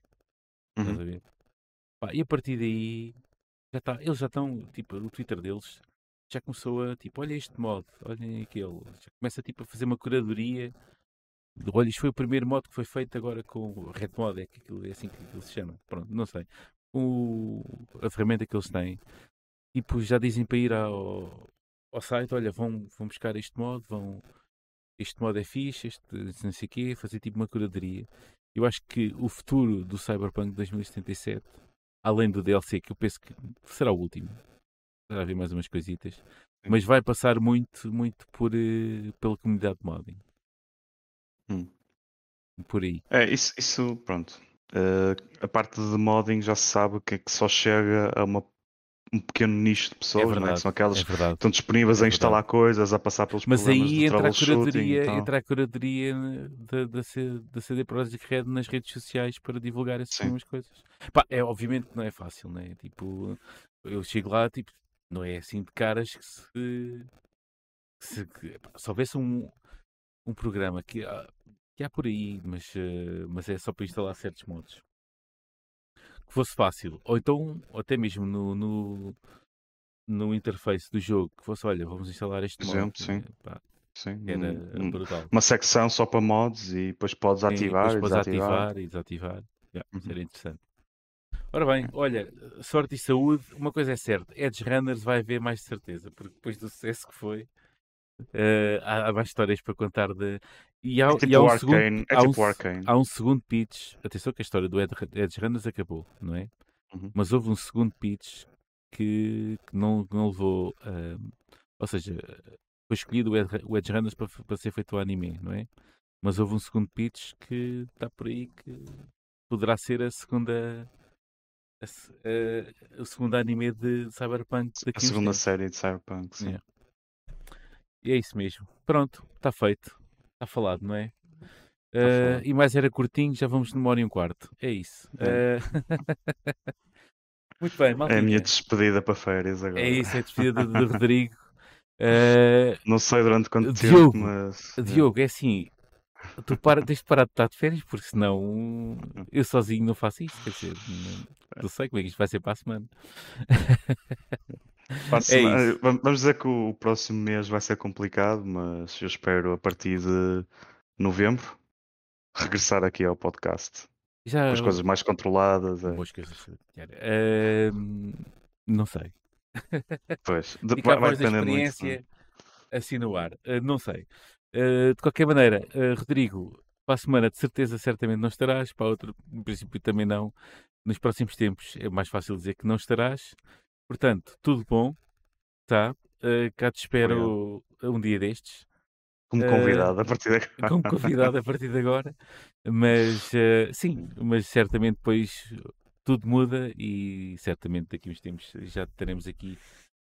Estás Uhum. a ver? Pá, e a partir daí já tá, eles já estão, tipo, o Twitter deles já começou a tipo, olha este mod, olhem aquele. Já começa tipo a fazer uma curadoria. Olha, isto foi o primeiro mod que foi feito agora com o Red Mod, é, que aquilo, é assim que aquilo se chama. Pronto, não sei. O, a ferramenta que eles têm, tipo, já dizem para ir ao, ao site, olha, vão, vão buscar este mod, vão. Este mod é fixe, este não sei o quê, fazer tipo uma curadoria. Eu acho que o futuro do Cyberpunk 2077, além do DLC, que eu penso que será o último, haver mais umas coisitas, mas vai passar muito, muito por, eh, pela comunidade de modding. Hum. Por aí. É, isso, isso pronto. Eh, a parte de modding já se sabe que é que só chega a uma- um pequeno nicho de É pessoas, não é? Que verdade. são aquelas É que estão disponíveis É a instalar coisas, a passar pelos Mas problemas aí entra a curadoria, entra a curadoria da, CD Projekt Red nas redes sociais para divulgar essas Sim. mesmas coisas. Pá, é obviamente que não é fácil, né? Tipo, eu chego lá, tipo, não é assim de caras que se, que se, que, se houvesse um, um programa que, há- que há por aí, mas, eh, mas é só para instalar certos modos. que fosse fácil. Ou então, ou até mesmo no, no, no interface do jogo, que fosse, olha, vamos instalar este Por modo. exemplo, sim. Pá, Sim. era Um- brutal. uma secção só para mods e depois podes Sim, ativar e depois podes desativar. ativar e desativar. Yeah, Uhum. era interessante. Ora bem, olha, sorte e saúde, uma coisa é certa, Edge Runners vai haver mais de certeza, porque depois do sucesso que foi, eh, há, há mais histórias para contar de. E há, É e tipo há o um segundo, Arcane. É há um tipo há um segundo pitch. Atenção que a história do Ed, Edge Runners acabou, não é? Uhum. Mas houve um segundo pitch que, que não, que não levou. ah, ou seja, foi escolhido o Ed- o Edge Runners para, para ser feito o anime, não é? Mas houve um segundo pitch que está por aí que poderá ser a segunda. A, se- a- o segundo anime de Cyberpunk A daqui a uns segunda tempos. série de Cyberpunk. Sim. Yeah. E é isso mesmo. Pronto, está feito. Está falado, não é? Tá Ah, falado. e mais era curtinho, já vamos numa hora e um quarto. É isso. É. Ah, Muito bem, É a minha despedida para férias agora. É isso, é a despedida de, de Rodrigo. Ah, Não sei durante quanto Diogo, tempo, mas. Diogo, é assim, tu para, tens de parar de estar de férias, porque senão eu sozinho não faço isto. Quer dizer, não, não sei como é que isto vai ser para a semana. Para a É semana-. Vamos dizer que o próximo mês vai ser complicado, mas eu espero a partir de novembro regressar aqui ao podcast. Já, Com as coisas mais controladas. é. boas coisas. Ah, não sei. Pois, de- Fica a vai, vai depender muito. é? experiência assim no ar. Uh, não sei. Uh, de qualquer maneira, uh, Rodrigo, para a semana de certeza certamente não estarás, para a outra, em princípio também não. Nos próximos tempos é mais fácil dizer que não estarás. Portanto, tudo bom, tá? Uh, cá te espero um dia destes, Como Eh, convidado a partir de agora. como convidado a partir de agora. Mas sim, mas certamente depois tudo muda e certamente daqui uns tempos já teremos aqui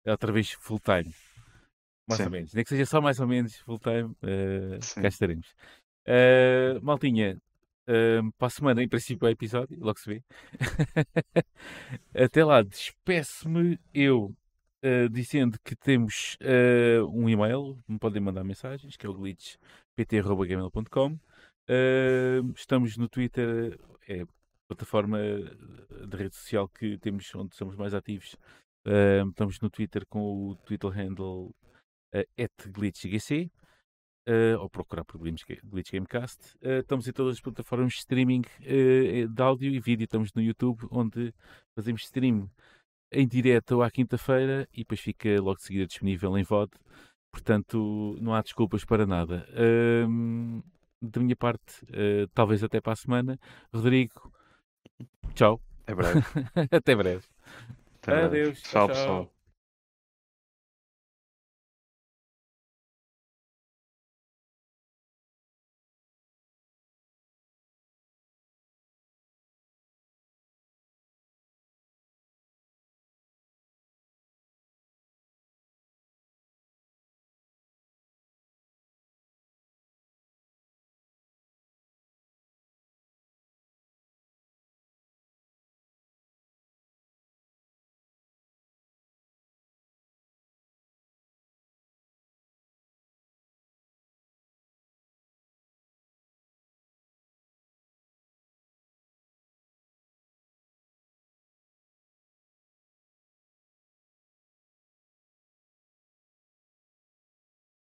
outra vez full time. Mais ou Sim. menos. Nem que seja só mais ou menos full time, uh, cá estaremos. Uh, maltinha, uh, para a semana, em princípio, é episódio, logo se vê. Até lá, despeço-me eu uh, dizendo que temos um e-mail, me podem mandar mensagens, que é o glitchpt.gmail.com. Uh, estamos no Twitter, é a plataforma de rede social que temos onde somos mais ativos. Estamos no Twitter com o Twitter handle uh, glitchgc uh, ou procurar por Glitch, Glitch Gamecast. Uh, estamos em todas as plataformas de streaming uh, de áudio e vídeo. Estamos no YouTube, onde fazemos stream em direto à quinta-feira e depois fica logo de seguida disponível em VOD. Portanto, não há desculpas para nada. Da minha parte, talvez até para a semana. Rodrigo, tchau. É breve. até breve. Até breve. Adeus. Tchau, tchau. pessoal.